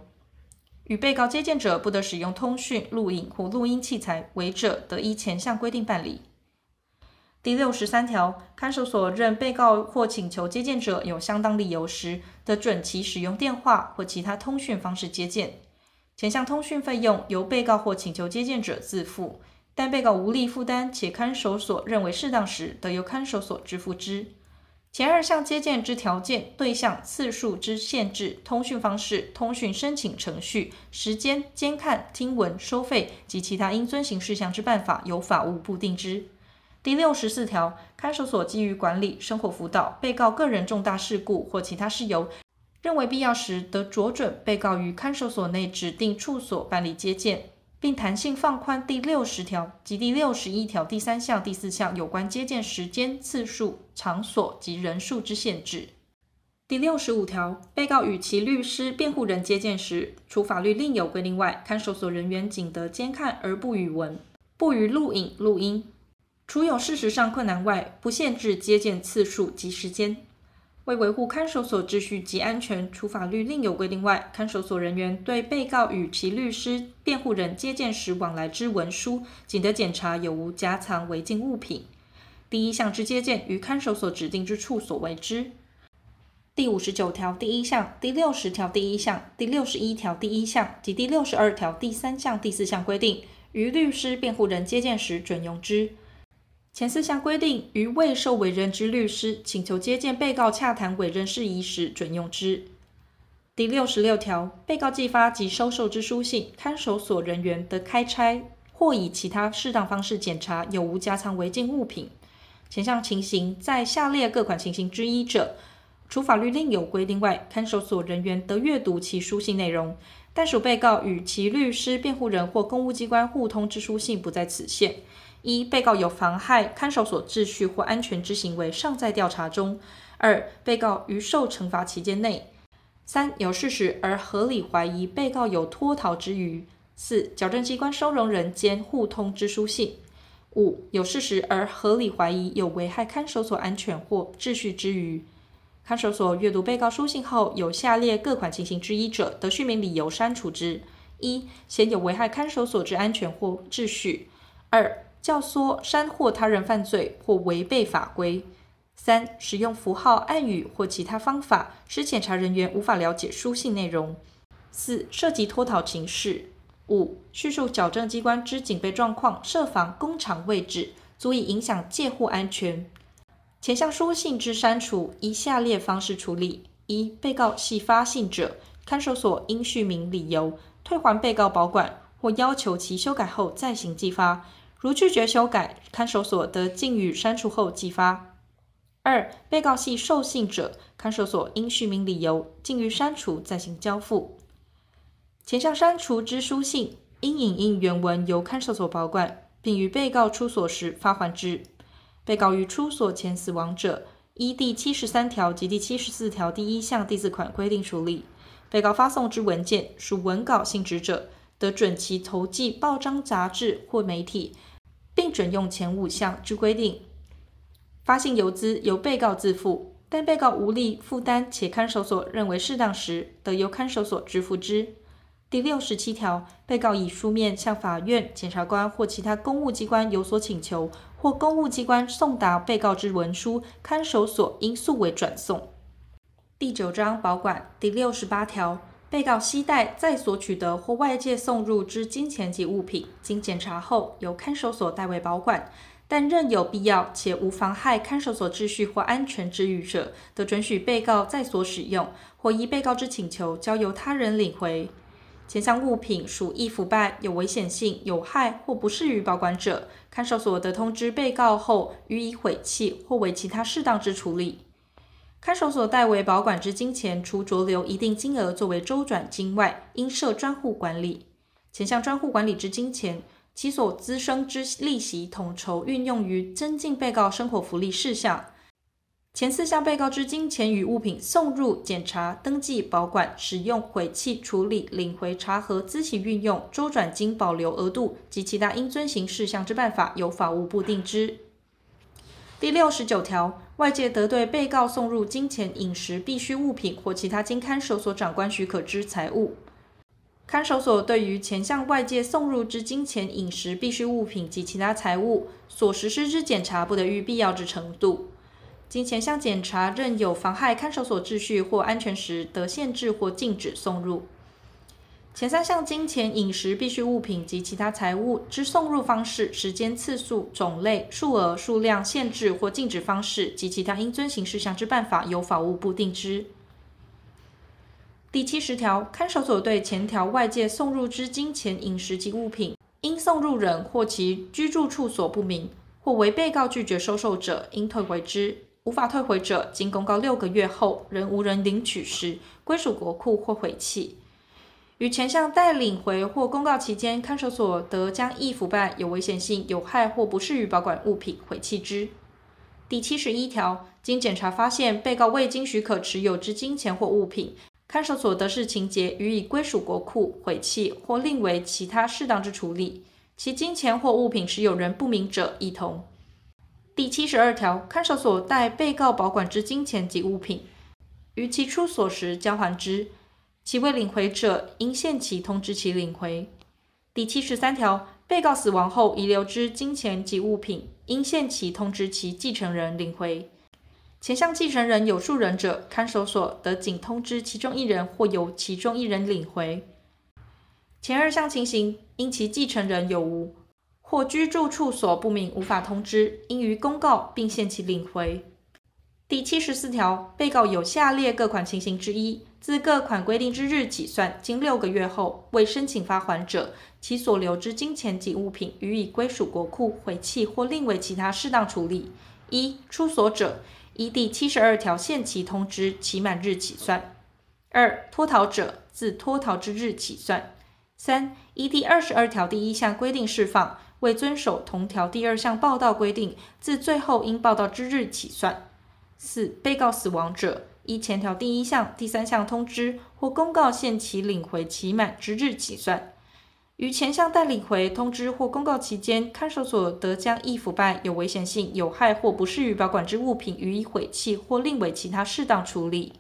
与被告接见者不得使用通讯、录影或录音器材，违者得依前项规定办理。第六十三条，看守所认被告或请求接见者有相当理由时，得准其使用电话或其他通讯方式接见。前项通讯费用由被告或请求接见者自负。但被告无力负担，且看守所认为适当时，得由看守所支付之。前二项接见之条件、对象、次数之限制、通讯方式、通讯申请程序、时间、监看、听闻、收费及其他应遵行事项之办法，由法务部定之。第六十四条，看守所基于管理、生活辅导、被告个人重大事故或其他事由，认为必要时，得酌准被告于看守所内指定处所办理接见。并弹性放宽第六十条及第六十一条第三项、第四项有关接见时间、次数、场所及人数之限制。第六十五条，被告与其律师、辩护人接见时，除法律另有规定外，看守所人员仅得监看而不予闻，不予录影、录音。除有事实上困难外，不限制接见次数及时间。为维护看守所秩序及安全，除法律另有规定外，看守所人员对被告与其律师、辩护人接见时往来之文书，仅得检查有无夹藏违禁物品。第一项之接见，于看守所指定之处所为之。第五十九条第一项、第六十条第一项、第六十一条第一项及第六十二条第三项、第四项规定，于律师、辩护人接见时准用之。前四项规定，于未受委任之律师请求接见被告洽谈委任事宜时准用之。第六十六条，被告寄发及收受之书信，看守所人员得开拆或以其他适当方式检查有无夹藏违禁物品。前项情形在下列各款情形之一者，除法律另有规定外，看守所人员得阅读其书信内容，但属被告与其律师、辩护人或公务机关互通之书信不在此限。一、被告有妨害看守所秩序或安全之行为，尚在调查中；二、被告于受惩罚期间内；三、有事实而合理怀疑被告有脱逃之虞；四、矫正机关收容人间互通之书信；五、有事实而合理怀疑有危害看守所安全或秩序之虞。看守所阅读被告书信后，有下列各款情形之一者，得续名理由删除之：一、嫌有危害看守所之安全或秩序；二、教唆、煽惑他人犯罪或违背法规；三、使用符号、暗语或其他方法，使检查人员无法了解书信内容；四、涉及脱逃情事；五、叙述矫正机关之警备状况、设防工厂位置，足以影响戒护安全。前项书信之删除，依下列方式处理：一、被告系发信者，看守所应叙明理由，退还被告保管，或要求其修改后再行寄发。如拒绝修改，看守所得禁予删除后寄发。二、被告系受信者，看守所应叙明理由，禁予删除再行交付。前项删除之书信，应影印原文由看守所保管，并于被告出所时发还之。被告于出所前死亡者，依第七十三条及第七十四条第一项第四款规定处理。被告发送之文件属文稿性质者，得准其投寄报章、杂志或媒体，并准用前五项之规定。发信邮资由被告自负，但被告无力负担且看守所认为适当时，得由看守所支付之。第六十七条，被告以书面向法院、检察官或其他公务机关有所请求，或公务机关送达被告之文书，看守所应速为转送。第九章保管第六十八条。被告携带在所取得或外界送入之金钱及物品，经检查后由看守所代为保管，但任有必要且无妨害看守所秩序或安全之余者，得准许被告在所使用，或依被告之请求交由他人领回。前项物品属易腐败、有危险性、有害或不适于保管者，看守所得通知被告后予以毁弃或为其他适当之处理。看守所代为保管之金钱，除酌留一定金额作为周转金外，应设专户管理。前项专户管理之金钱，其所滋生之利息统筹运用于增进被告生活福利事项。前四项被告之金钱与物品送入、检查、登记、保管、使用、毁弃、处理、领回、查核、资息运用、周转金保留额度及其他应遵行事项之办法，由法务部定之。第六十九条，外界得对被告送入金钱、饮食必需物品或其他经看守所长官许可之财物。看守所对于前项外界送入之金钱、饮食必需物品及其他财物所实施之检查，不得逾必要之程度。经前项检查任有妨害看守所秩序或安全时，得限制或禁止送入。前三项金钱、饮食必需物品及其他财物之送入方式、时间、次数、种类、数额、数量、限制或禁止方式及其他应遵行事项之办法，由法务部定之。第七十条，看守所对前条外界送入之金钱、饮食及物品，因送入人或其居住处所不明，或为被告拒绝收受者，应退回之。无法退回者，经公告六个月后仍无人领取时，归属国库或毁弃。于前项待领回或公告期间，看守所得将易腐败、有危险性、有害或不适于保管物品毁弃之。第七十一条，经检查发现被告未经许可持有之金钱或物品，看守所得视情节予以归属国库、毁弃或另为其他适当之处理。其金钱或物品持有人不明者，亦同。第七十二条，看守所代被告保管之金钱及物品，于其出所时交还之；其未领回者，应限期通知其领回。第七十三条，被告死亡后遗留之金钱及物品，应限期通知其继承人领回。前项继承人有数人者，看守所得仅通知其中一人或由其中一人领回。前二项情形，因其继承人有无，或居住处所不明，无法通知，应予公告并限期领回。第七十四条，被告有下列各款情形之一，自各款规定之日起算，经六个月后未申请发还者，其所留之金钱及物品予以归属国库、毁弃或另为其他适当处理。一、出所者，依第七十二条限期通知期满日起算。二、脱逃者，自脱逃之日起算。三、依第二十二条第一项规定释放。未遵守同条第二项报到规定，自最后应报到之日起算。四、被告死亡者，依前条第一项、第三项通知或公告限期领回期满之日起算。于前项待领回通知或公告期间，看守所得将易腐败、有危险性、有害或不适于保管之物品予以毁弃或另为其他适当处理。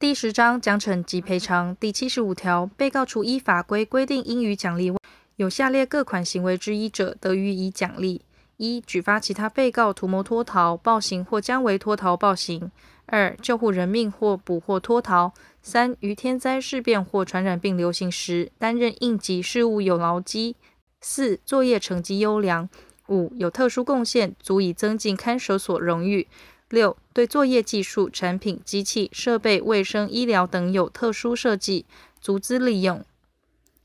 第十章奖惩及赔偿第七十五条，被告除依法规规定应予奖励外，有下列各款行为之一者，得予以奖励：一、举发其他被告图谋脱逃、暴行或将为脱逃、暴行；二、救护人命或捕获脱逃；三、于天灾事变或传染病流行时，担任应急事务有劳绩；四、作业成绩优良；五、有特殊贡献，足以增进看守所荣誉；六、对作业技术、产品、机器、设备、卫生、医疗等有特殊设计，足资利用。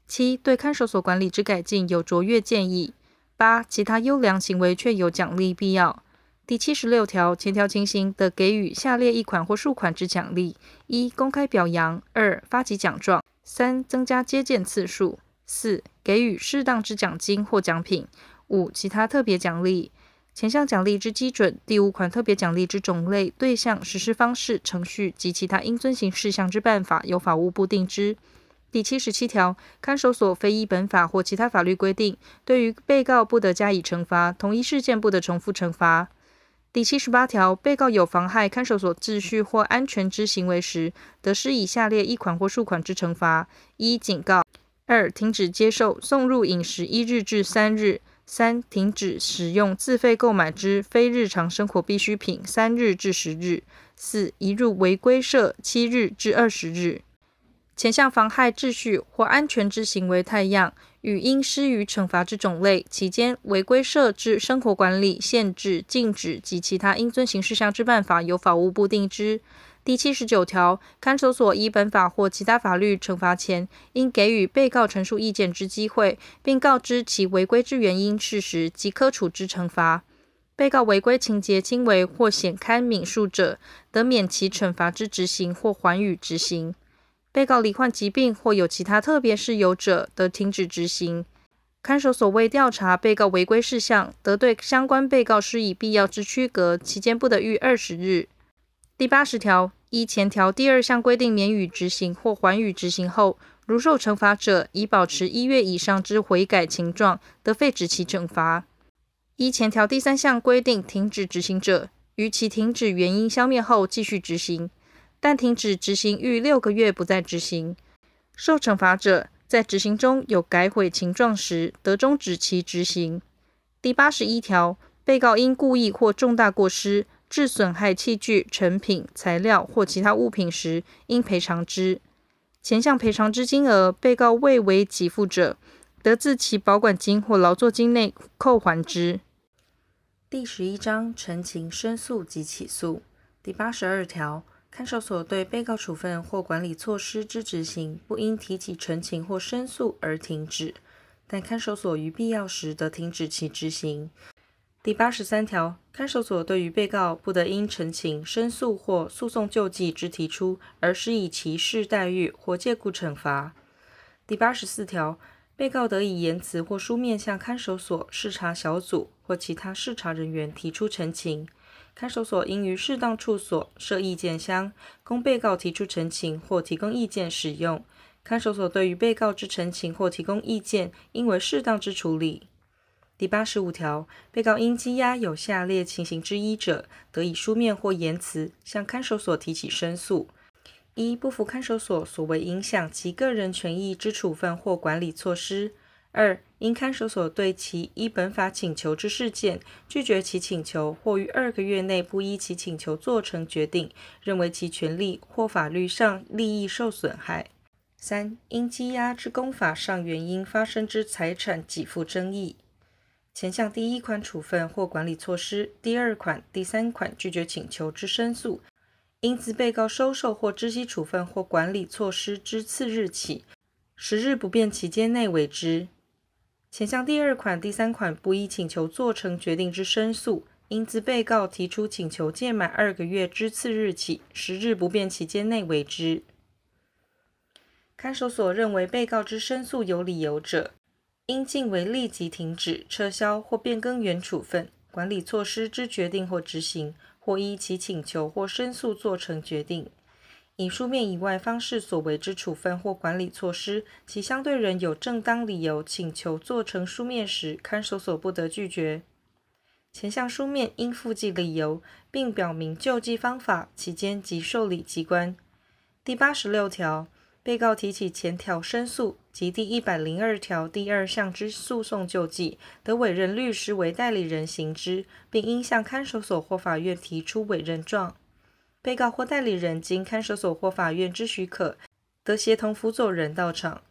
七、对看守所管理之改进有卓越建议；八、其他优良行为确有奖励必要。第七十六条，前条情形得给予下列一款或数款之奖励：一、公开表扬；二、发给奖状；三、增加接见次数；四、给予适当之奖金或奖品；五、其他特别奖励。前项奖励之基准、第五款特别奖励之种类、对象、实施方式、程序及其他应遵行事项之办法，由法务部定之。第七十七条，看守所非依本法或其他法律规定，对于被告不得加以惩罚，同一事件不得重复惩罚。第七十八条，被告有妨害看守所秩序或安全之行为时，得施以下列一款或数款之惩罚：一、警告；二、停止接受送入饮食一日至三日；三、停止使用自费购买之非日常生活必需品三日至十日；四、移入违规舍七日至二十日。前项妨害秩序或安全之行为态样，与应施予惩罚之种类、期间、违规设置生活管理、限制、禁止及其他应遵行事项之办法，由法务部定之。第七十九条，看守所依本法或其他法律惩罚前，应给予被告陈述意见之机会，并告知其违规之原因、事实及可处之惩罚。被告违规情节轻微或显堪悯恕者，得免其惩罚之执行或缓予执行。被告罹患疾病或有其他特别事由者，得停止执行。看守所为调查被告违规事项，得对相关被告施以必要之区隔，期间不得逾二十日。第八十条，依前条第二项规定免予执行或缓予执行后，如受惩罚者已保持一月以上之悔改情状，得废止其惩罚。依前条第三项规定停止执行者，于其停止原因消灭后继续执行。但停止执行逾六个月不再执行，受惩罚者在执行中有改悔情状时，得终止其执行。第八十一条，被告因故意或重大过失致损害器具、成品、材料或其他物品时，应赔偿之。前项赔偿之金额，被告未为给付者，得自其保管金或劳作金内扣还之。第十一章陈情、申诉及起诉。第八十二条。看守所对被告处分或管理措施之执行，不因提起陈情或申诉而停止，但看守所于必要时得停止其执行。第八十三条，看守所对于被告不得因陈情、申诉或诉讼救济之提出而施以歧视待遇或借故惩罚。第八十四条，被告得以言辞或书面向看守所视察小组或其他视察人员提出陈情。看守所应于适当处所设意见箱，供被告提出陈情或提供意见使用。看守所对于被告之陈情或提供意见，应为适当之处理。第八十五条，被告因羁押有下列情形之一者，得以书面或言辞向看守所提起申诉：一、不服看守所所为影响其个人权益之处分或管理措施。二、因看守所对其依本法请求之事件，拒绝其请求，或于二个月内不依其请求做成决定，认为其权利或法律上利益受损害。三、因羁押之公法上原因发生之财产给付争议。前项第一款处分或管理措施，第二款、第三款拒绝请求之申诉，应自被告收受或知悉处分或管理措施之次日起，十日不变期间内为之。前项第二款、第三款不依请求做成决定之申诉，应自被告提出请求届满二个月之次日起，十日不变期间内为之。看守所认为被告之申诉有理由者，应径为立即停止、撤销或变更原处分、管理措施之决定或执行，或依其请求或申诉做成决定。以书面以外方式所为之处分或管理措施，其相对人有正当理由请求做成书面时，看守所不得拒绝。前项书面应附记理由，并表明救济方法、期间及受理机关。第八十六条，被告提起前条申诉及第一百零二条第二项之诉讼救济，得委任律师为代理人行之，并应向看守所或法院提出委任状。被告或代理人经看守所或法院之许可，得协同辅佐人到场。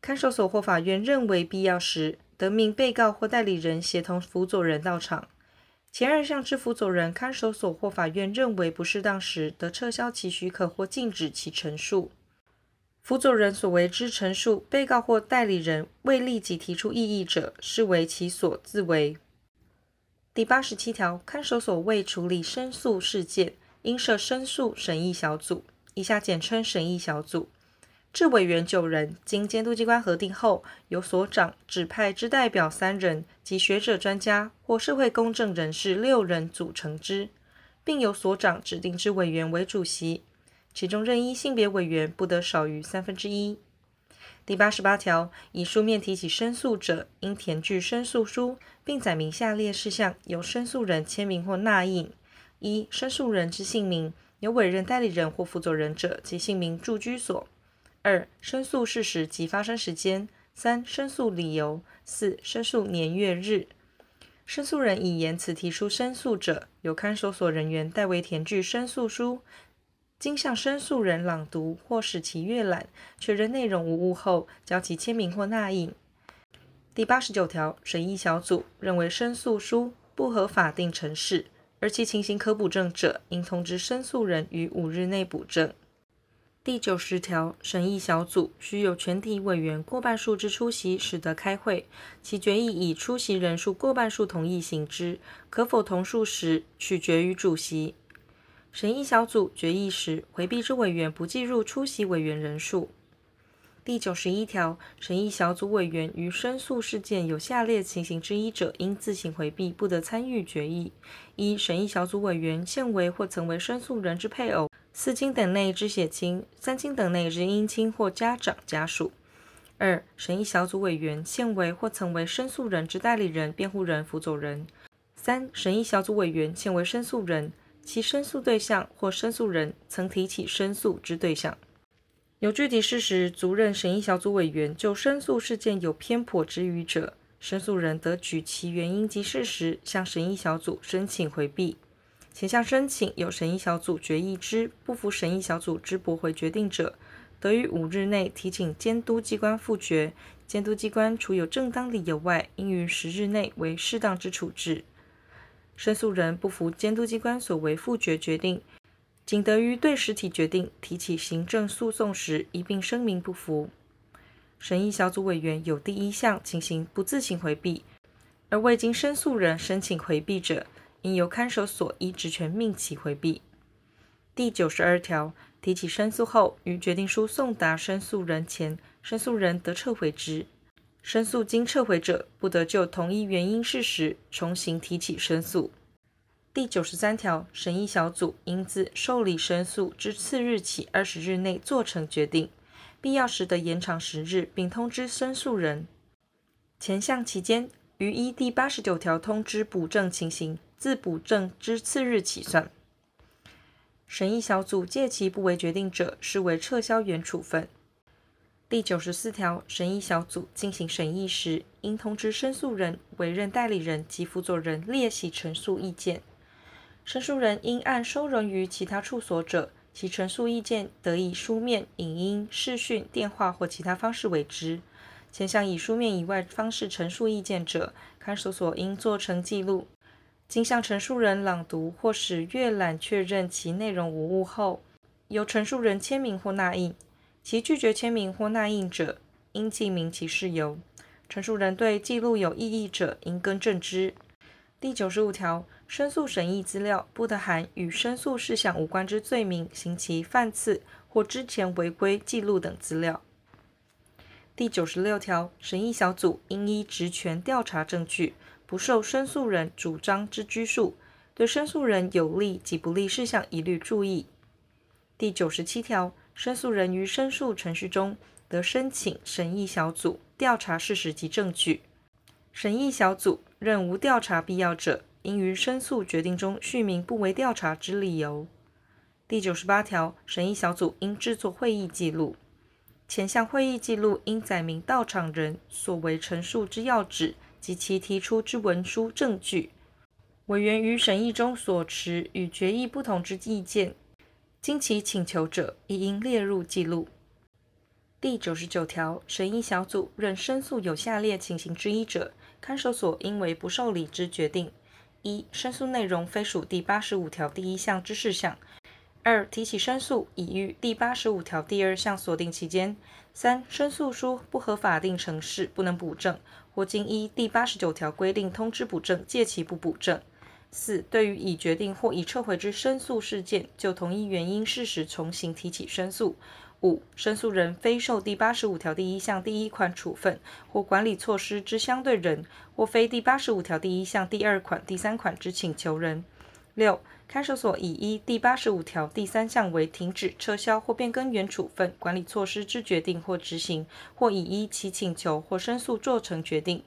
看守所或法院认为必要时，得命被告或代理人协同辅佐人到场。前二项之辅佐人，看守所或法院认为不适当时，得撤销其许可或禁止其陈述。辅佐人所为之陈述，被告或代理人未立即提出异议者，视为其所自为。第八十七条，看守所为处理申诉事件。应设申诉审议小组，以下简称审议小组，治委员九人，经监督机关核定后，由所长指派之代表三人及学者专家或社会公正人士六人组成之，并由所长指定之委员为主席，其中任一性别委员不得少于三分之一。第八十八条，以书面提起申诉者，应填具申诉书，并载明下列事项，由申诉人签名或捺印。一、申诉人之姓名，有委任代理人或辅佐人者，其姓名、住居所；二、申诉事实及发生时间；三、申诉理由；四、申诉年月日。申诉人以言辞提出申诉者，由看守所人员代为填具申诉书，经向申诉人朗读或使其阅览，确认内容无误后，交其签名或捺印。第八十九条，审议小组认为申诉书不合法定程式，而其情形可补正者，应通知申诉人于五日内补正。第九十条，审议小组须有全体委员过半数之出席，使得开会。其决议以出席人数过半数同意行之，可否同数时，取决于主席。审议小组决议时，回避之委员不计入出席委员人数。第九十一条，审议小组委员于申诉事件有下列情形之一者，应自行回避，不得参与决议：一、审议小组委员现为或曾为申诉人之配偶、四亲等内之血亲、三亲等内之姻亲或家长家属；二、审议小组委员现为或曾为申诉人之代理人、辩护人、辅佐人；三、审议小组委员现为申诉人。其申诉对象或申诉人曾提起申诉之对象，有具体事实足任审议小组委员就申诉事件有偏颇之虞者，申诉人得举其原因及事实，向审议小组申请回避。前项申请有审议小组决议之不服审议小组之驳回决定者，得于五日内提请监督机关复决。监督机关除有正当理由外，应于十日内为适当之处置。申诉人不服监督机关所为复决决定，仅得于对实体决定提起行政诉讼时一并声明不服。审议小组委员有第一项情形不自行回避，而未经申诉人申请回避者，应由看守所依职权命其回避。第九十二条，提起申诉后，于决定书送达申诉人前，申诉人得撤回之。申诉经撤回者，不得就同一原因事实重新提起申诉。第九十三条，审议小组应自受理申诉之次日起二十日内做成决定，必要时得延长十日，并通知申诉人。前项期间，于依第八十九条通知补正情形，自补正之次日起算。审议小组届期不为决定者，视为撤销原处分。第九十四条，审议小组进行审议时，应通知申诉人、委任代理人及辅佐人列席陈述意见。申诉人应按收容于其他处所者，其陈述意见得以书面、影音、视讯、电话或其他方式为之。前项以书面以外方式陈述意见者，看守所应做成记录，经向陈述人朗读或使阅览确认其内容无误后，由陈述人签名或捺印。其拒绝签名或捺印者，应记明其事由。陈述人对记录有异议者，应更正之。第九十五条，申诉审议资料不得含与申诉事项无关之罪名、刑期、犯次或之前违规记录等资料。第九十六条，审议小组应依职权调查证据，不受申诉人主张之拘束，对申诉人有利及不利事项一律注意。第九十七条。申诉人于申诉程序中得申请审议小组调查事实及证据。审议小组认无调查必要者，应于申诉决定中叙明不为调查之理由。第九十八条，审议小组应制作会议记录，前项会议记录应载明到场人所为陈述之要旨及其提出之文书证据。委员于审议中所持与决议不同之意见。经其请求者，亦应列入记录。第九十九条，审议小组认申诉有下列情形之一者，看守所应为不受理之决定：一、申诉内容非属第八十五条第一项之事项；二、提起申诉已于第八十五条第二项所定期间；三、申诉书不合法定程式，不能补正，或经依第八十九条规定通知补正，届期不补正。四、对于已决定或已撤回之申诉事件，就同一原因事实重新提起申诉。五、申诉人非受第八十五条第一项第一款处分或管理措施之相对人，或非第八十五条第一项第二款、第三款之请求人。六、看守所已依第八十五条第三项为停止、撤销或变更原处分、管理措施之决定或执行，或已依其请求或申诉做成决定。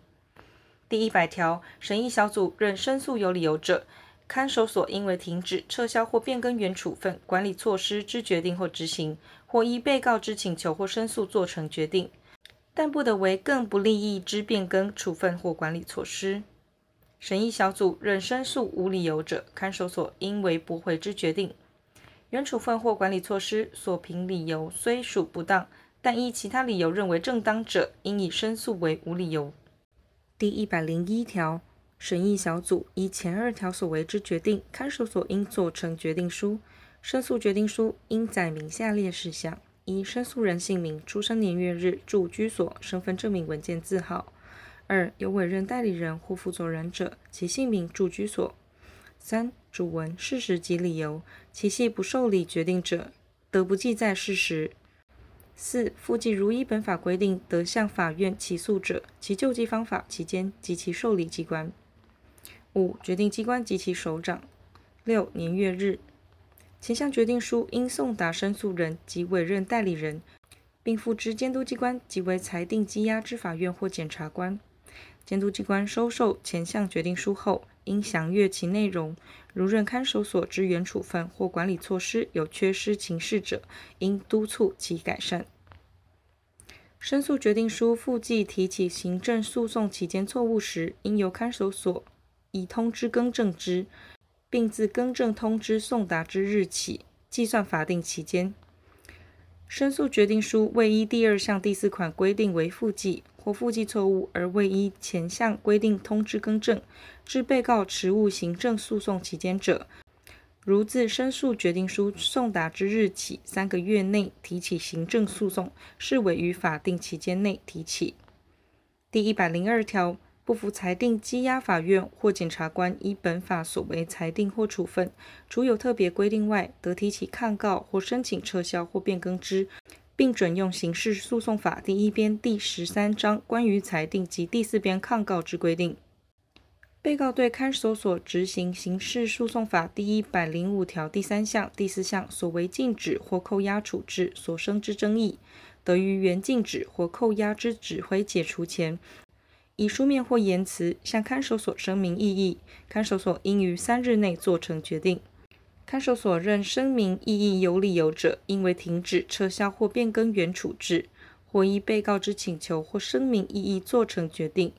第一百条，审议小组认申诉有理由者，看守所应为停止、撤销或变更原处分、管理措施之决定或执行，或依被告之请求或申诉做成决定，但不得为更不利益之变更处分或管理措施。审议小组认申诉无理由者，看守所应为驳回之决定。原处分或管理措施所评理由虽属不当，但依其他理由认为正当者，应以申诉为无理由。第一百零一条，审议小组依前二条所为之决定，看守所应做成决定书。申诉决定书应载明下列事项：一、申诉人姓名、出生年月日、住居所、身份证明文件字号；二、有委任代理人或负责人者，其姓名、住居所；三、主文、事实及理由，其系不受理决定者，得不记载事实。四、附记如依本法规定得向法院起诉者，其救济方法、期间及其受理机关。五、决定机关及其首长。六、年月日。前项决定书应送达申诉人及委任代理人，并付之监督机关即为裁定羁押之法院或检察官。监督机关收受前项决定书后，应详阅其内容。如认看守所之原处分或管理措施有缺失情事者，应督促其改善。申诉决定书附记提起行政诉讼期间错误时，应由看守所以通知更正之，并自更正通知送达之日起计算法定期间。申诉决定书未依第二项第四款规定为附记，或附记错误而未依前项规定通知更正，致被告迟误行政诉讼期间者，如自申诉决定书送达之日起三个月内提起行政诉讼，视为于法定期间内提起。第一百零二条，不服裁定羁押法院或检察官依本法所为裁定或处分，除有特别规定外，得提起抗告或申请撤销或变更之。并准用刑事诉讼法第一编第十三章关于裁定及第四编抗告之规定。被告对看守所执行刑事诉讼法第一百零五条第三项、第四项所为禁止或扣押处置所生之争议，得于原禁止或扣押之指挥解除前，以书面或言辞向看守所声明异议。看守所应于三日内做成决定。看守所认声明异议有理由者，应为停止、撤销或变更原处置，或依被告之请求或声明异议做成决定；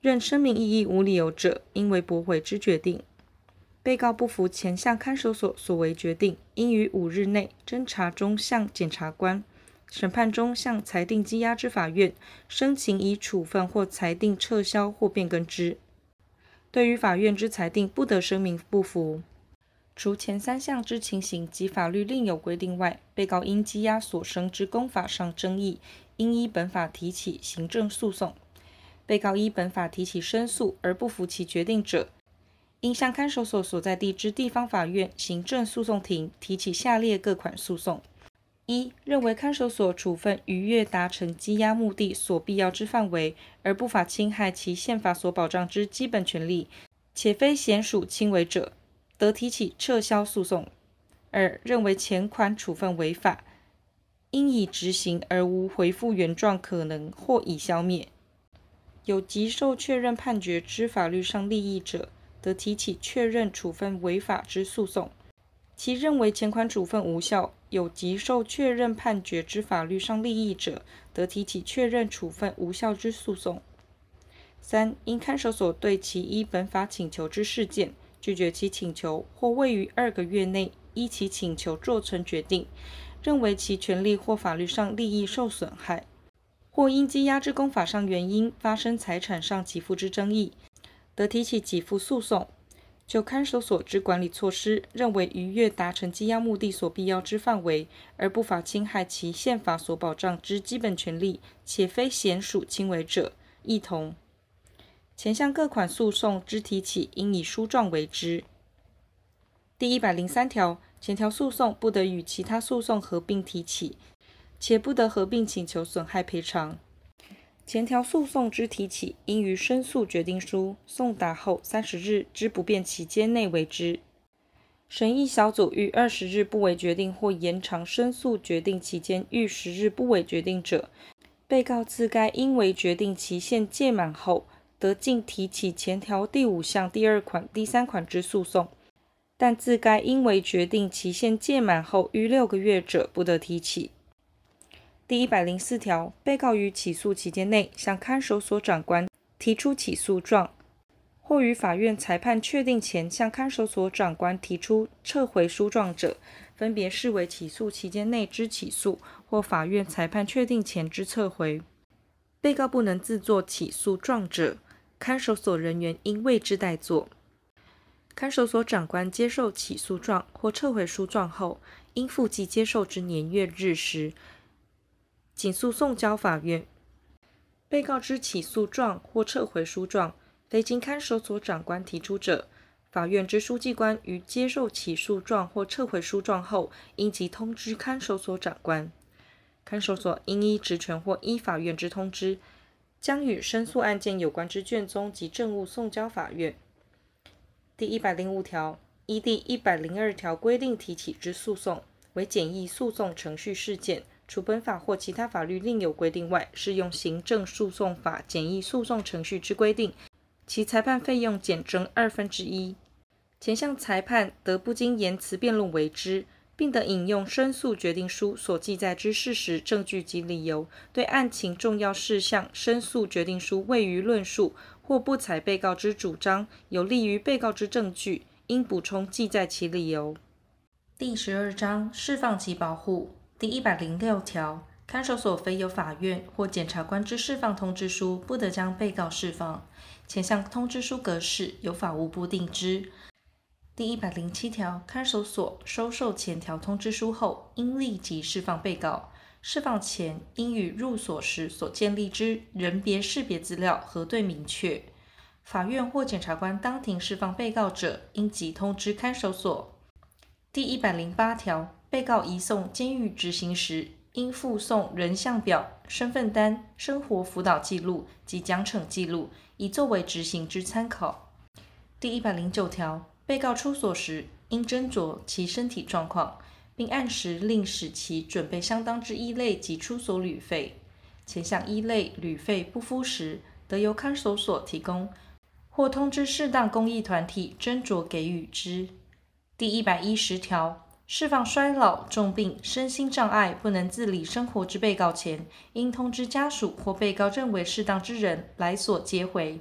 认声明异议无理由者，应为驳回之决定。被告不服前项看守所所为决定，应于五日内侦查中向检察官、审判中向裁定羁押之法院申请以处分或裁定撤销或变更之。对于法院之裁定，不得声明不服。除前三项之情形及法律另有规定外，被告因羁押所生之公法上争议，应依本法提起行政诉讼。被告依本法提起申诉而不服其决定者，应向看守所所在地之地方法院行政诉讼庭提起下列各款诉讼：一、认为看守所处分逾越达成羁押目的所必要之范围，而不法侵害其宪法所保障之基本权利，且非显属轻微者。得提起撤销诉讼。二、认为前款处分违法，应已执行而无回复原状可能或已消灭，有即受确认判决之法律上利益者，得提起确认处分违法之诉讼。其认为前款处分无效，有即受确认判决之法律上利益者，得提起确认处分无效之诉讼。三、因看守所对其依本法请求之事件，拒绝其请求，或未于二个月内依其请求做成决定，认为其权利或法律上利益受损害，或因羁押之公法上原因发生财产上给付之争议，得提起给付诉讼。就看守所之管理措施，认为逾越达成羁押目的所必要之范围，而不法侵害其宪法所保障之基本权利，且非显属轻微者，一同。前项各款诉讼之提起，应以书状为之。第一百零三条，前条诉讼不得与其他诉讼合并提起，且不得合并请求损害赔偿。前条诉讼之提起，应于申诉决定书送达后三十日之不变期间内为之。审议小组逾二十日不为决定，或延长申诉决定期间逾十日不为决定者，被告自该应为决定期限届满后。得径提起前条第五项第二款、第三款之诉讼，但自该应为决定期限届满后逾六个月者，不得提起。第一百零四条，被告于起诉期间内向看守所长官提出起诉状，或于法院裁判确定前向看守所长官提出撤回书状者，分别视为起诉期间内之起诉，或法院裁判确定前之撤回。被告不能自作起诉状者，看守所人员应为之代作。看守所长官接受起诉状或撤回书状后，应附记接受之年月日时，请速送交法院。被告之起诉状或撤回书状，非经看守所长官提出者，法院之书记官于接受起诉状或撤回书状后，应即通知看守所长官。看守所应依职权或依法院之通知，将与申诉案件有关之卷宗及证物送交法院。第一百零五条，依第一百零二条规定提起之诉讼，为简易诉讼程序事件，除本法或其他法律另有规定外，适用行政诉讼法简易诉讼程序之规定，其裁判费用减征二分之一。前项裁判得不经言辞辩论为之，并得引用申诉决定书所记载之事实、证据及理由，对案情重要事项，申诉决定书未予论述。或不采被告之主张，有利于被告之证据，应补充记载其理由。第十二章释放及保护第一百零六条，看守所非有法院或检察官之释放通知书，不得将被告释放。前项通知书格式由法务部定之。第一百零七条，看守所收受前条通知书后，应立即释放被告。释放前，应与入所时所建立之人别识别资料核对明确。法院或检察官当庭释放被告者，应即通知看守所。第一百零八条，被告移送监狱执行时，应附送人像表、身份单、生活辅导记录及奖惩记录，以作为执行之参考。第一百零九条，被告出所时，应斟酌其身体状况。并按时令使其准备相当之衣类及出所旅费，前项衣类、旅费不敷时，得由看守所提供，或通知适当公益团体斟酌给予之。第一百一十条，释放衰老、重病、身心障碍不能自理生活之被告前，应通知家属或被告认为适当之人来所接回。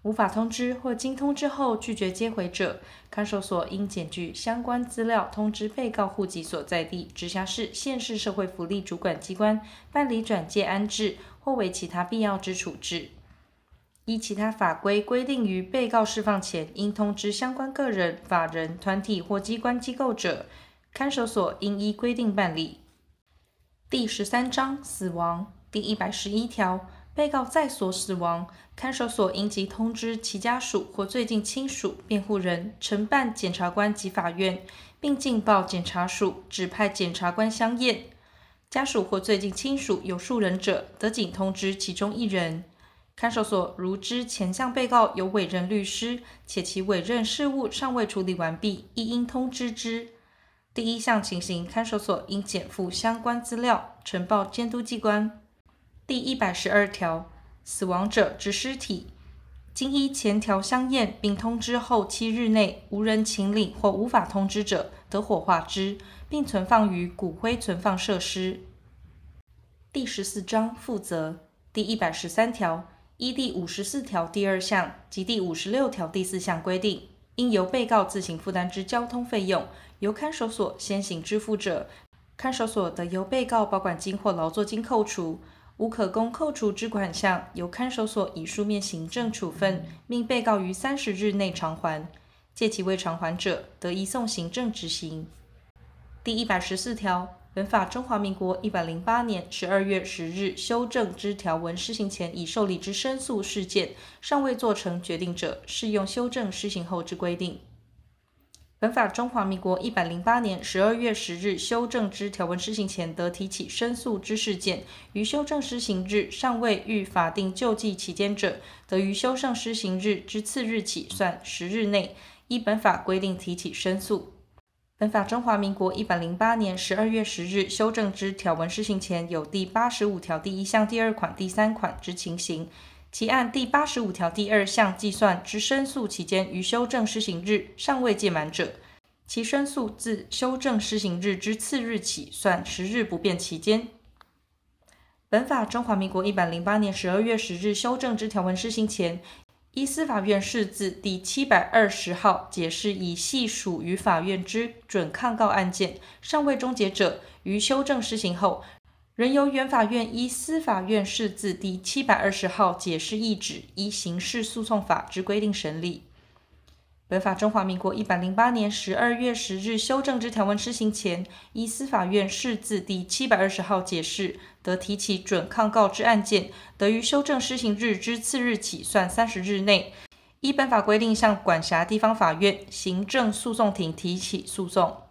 无法通知或经通知后拒绝接回者，看守所应检具相关资料，通知被告户籍所在地直辖市、县市社会福利主管机关办理转介安置或为其他必要之处置。依其他法规规定，于被告释放前应通知相关个人、法人、团体或机关机构者，看守所应依规定办理。第十三章死亡第一百十一条。被告在所死亡，看守所应即通知其家属或最近亲属、辩护人，承办检察官及法院，并径报检察署，指派检察官相验。家属或最近亲属有数人者，得仅通知其中一人。看守所如知前项被告有委任律师，且其委任事务尚未处理完毕，亦应通知之。第一项情形，看守所应减负相关资料，呈报监督机关。第一百十二条，死亡者之尸体，经依前条相验并通知后七日内无人请领或无法通知者，得火化之，并存放于骨灰存放设施。第十四章负责第一百十三条，依第五十四条第二项及第五十六条第四项规定，应由被告自行负担之交通费用，由看守所先行支付者，看守所得由被告保管金或劳作金扣除。无可供扣除之款项，由看守所以书面行政处分，命被告于三十日内偿还。届期未偿还者，得移送行政执行。第一百十四条，本法中华民国一百零八年十二月十日修正之条文施行前已受理之申诉事件，尚未做成决定者，适用修正施行后之规定。本法中华民国一百零八年十二月十日修正之条文施行前得提起申诉之事件，于修正施行日尚未遇法定救济期间者，得于修正施行日之次日起算十日内，依本法规定提起申诉。本法中华民国一百零八年十二月十日修正之条文施行前有第八十五条第一项第二款、第三款之情形。其按第八十五条第二项计算之申诉期间，于修正施行日尚未届满者，其申诉自修正施行日之次日起算十日不变期间。本法中华民国一百零八年十二月十日修正之条文施行前，依司法院释字第七百二十号解释，已系属于法院之准抗告案件尚未终结者，于修正施行后，仍由原法院依司法院释字第七百二十号解释意旨，依刑事诉讼法之规定审理。本法中华民国一百零八年十二月十日修正之条文施行前，依司法院释字第七百二十号解释，得提起准抗告之案件，得于修正施行日之次日起算三十日内，依本法规定向管辖地方法院行政诉讼庭提起诉讼。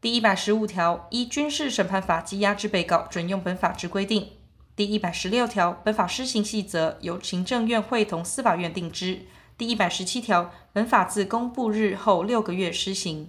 第一百十五条，依军事审判法羁押之被告，准用本法之规定。第一百十六条，本法施行细则由行政院会同司法院定之。第一百十七条，本法自公布日后六个月施行。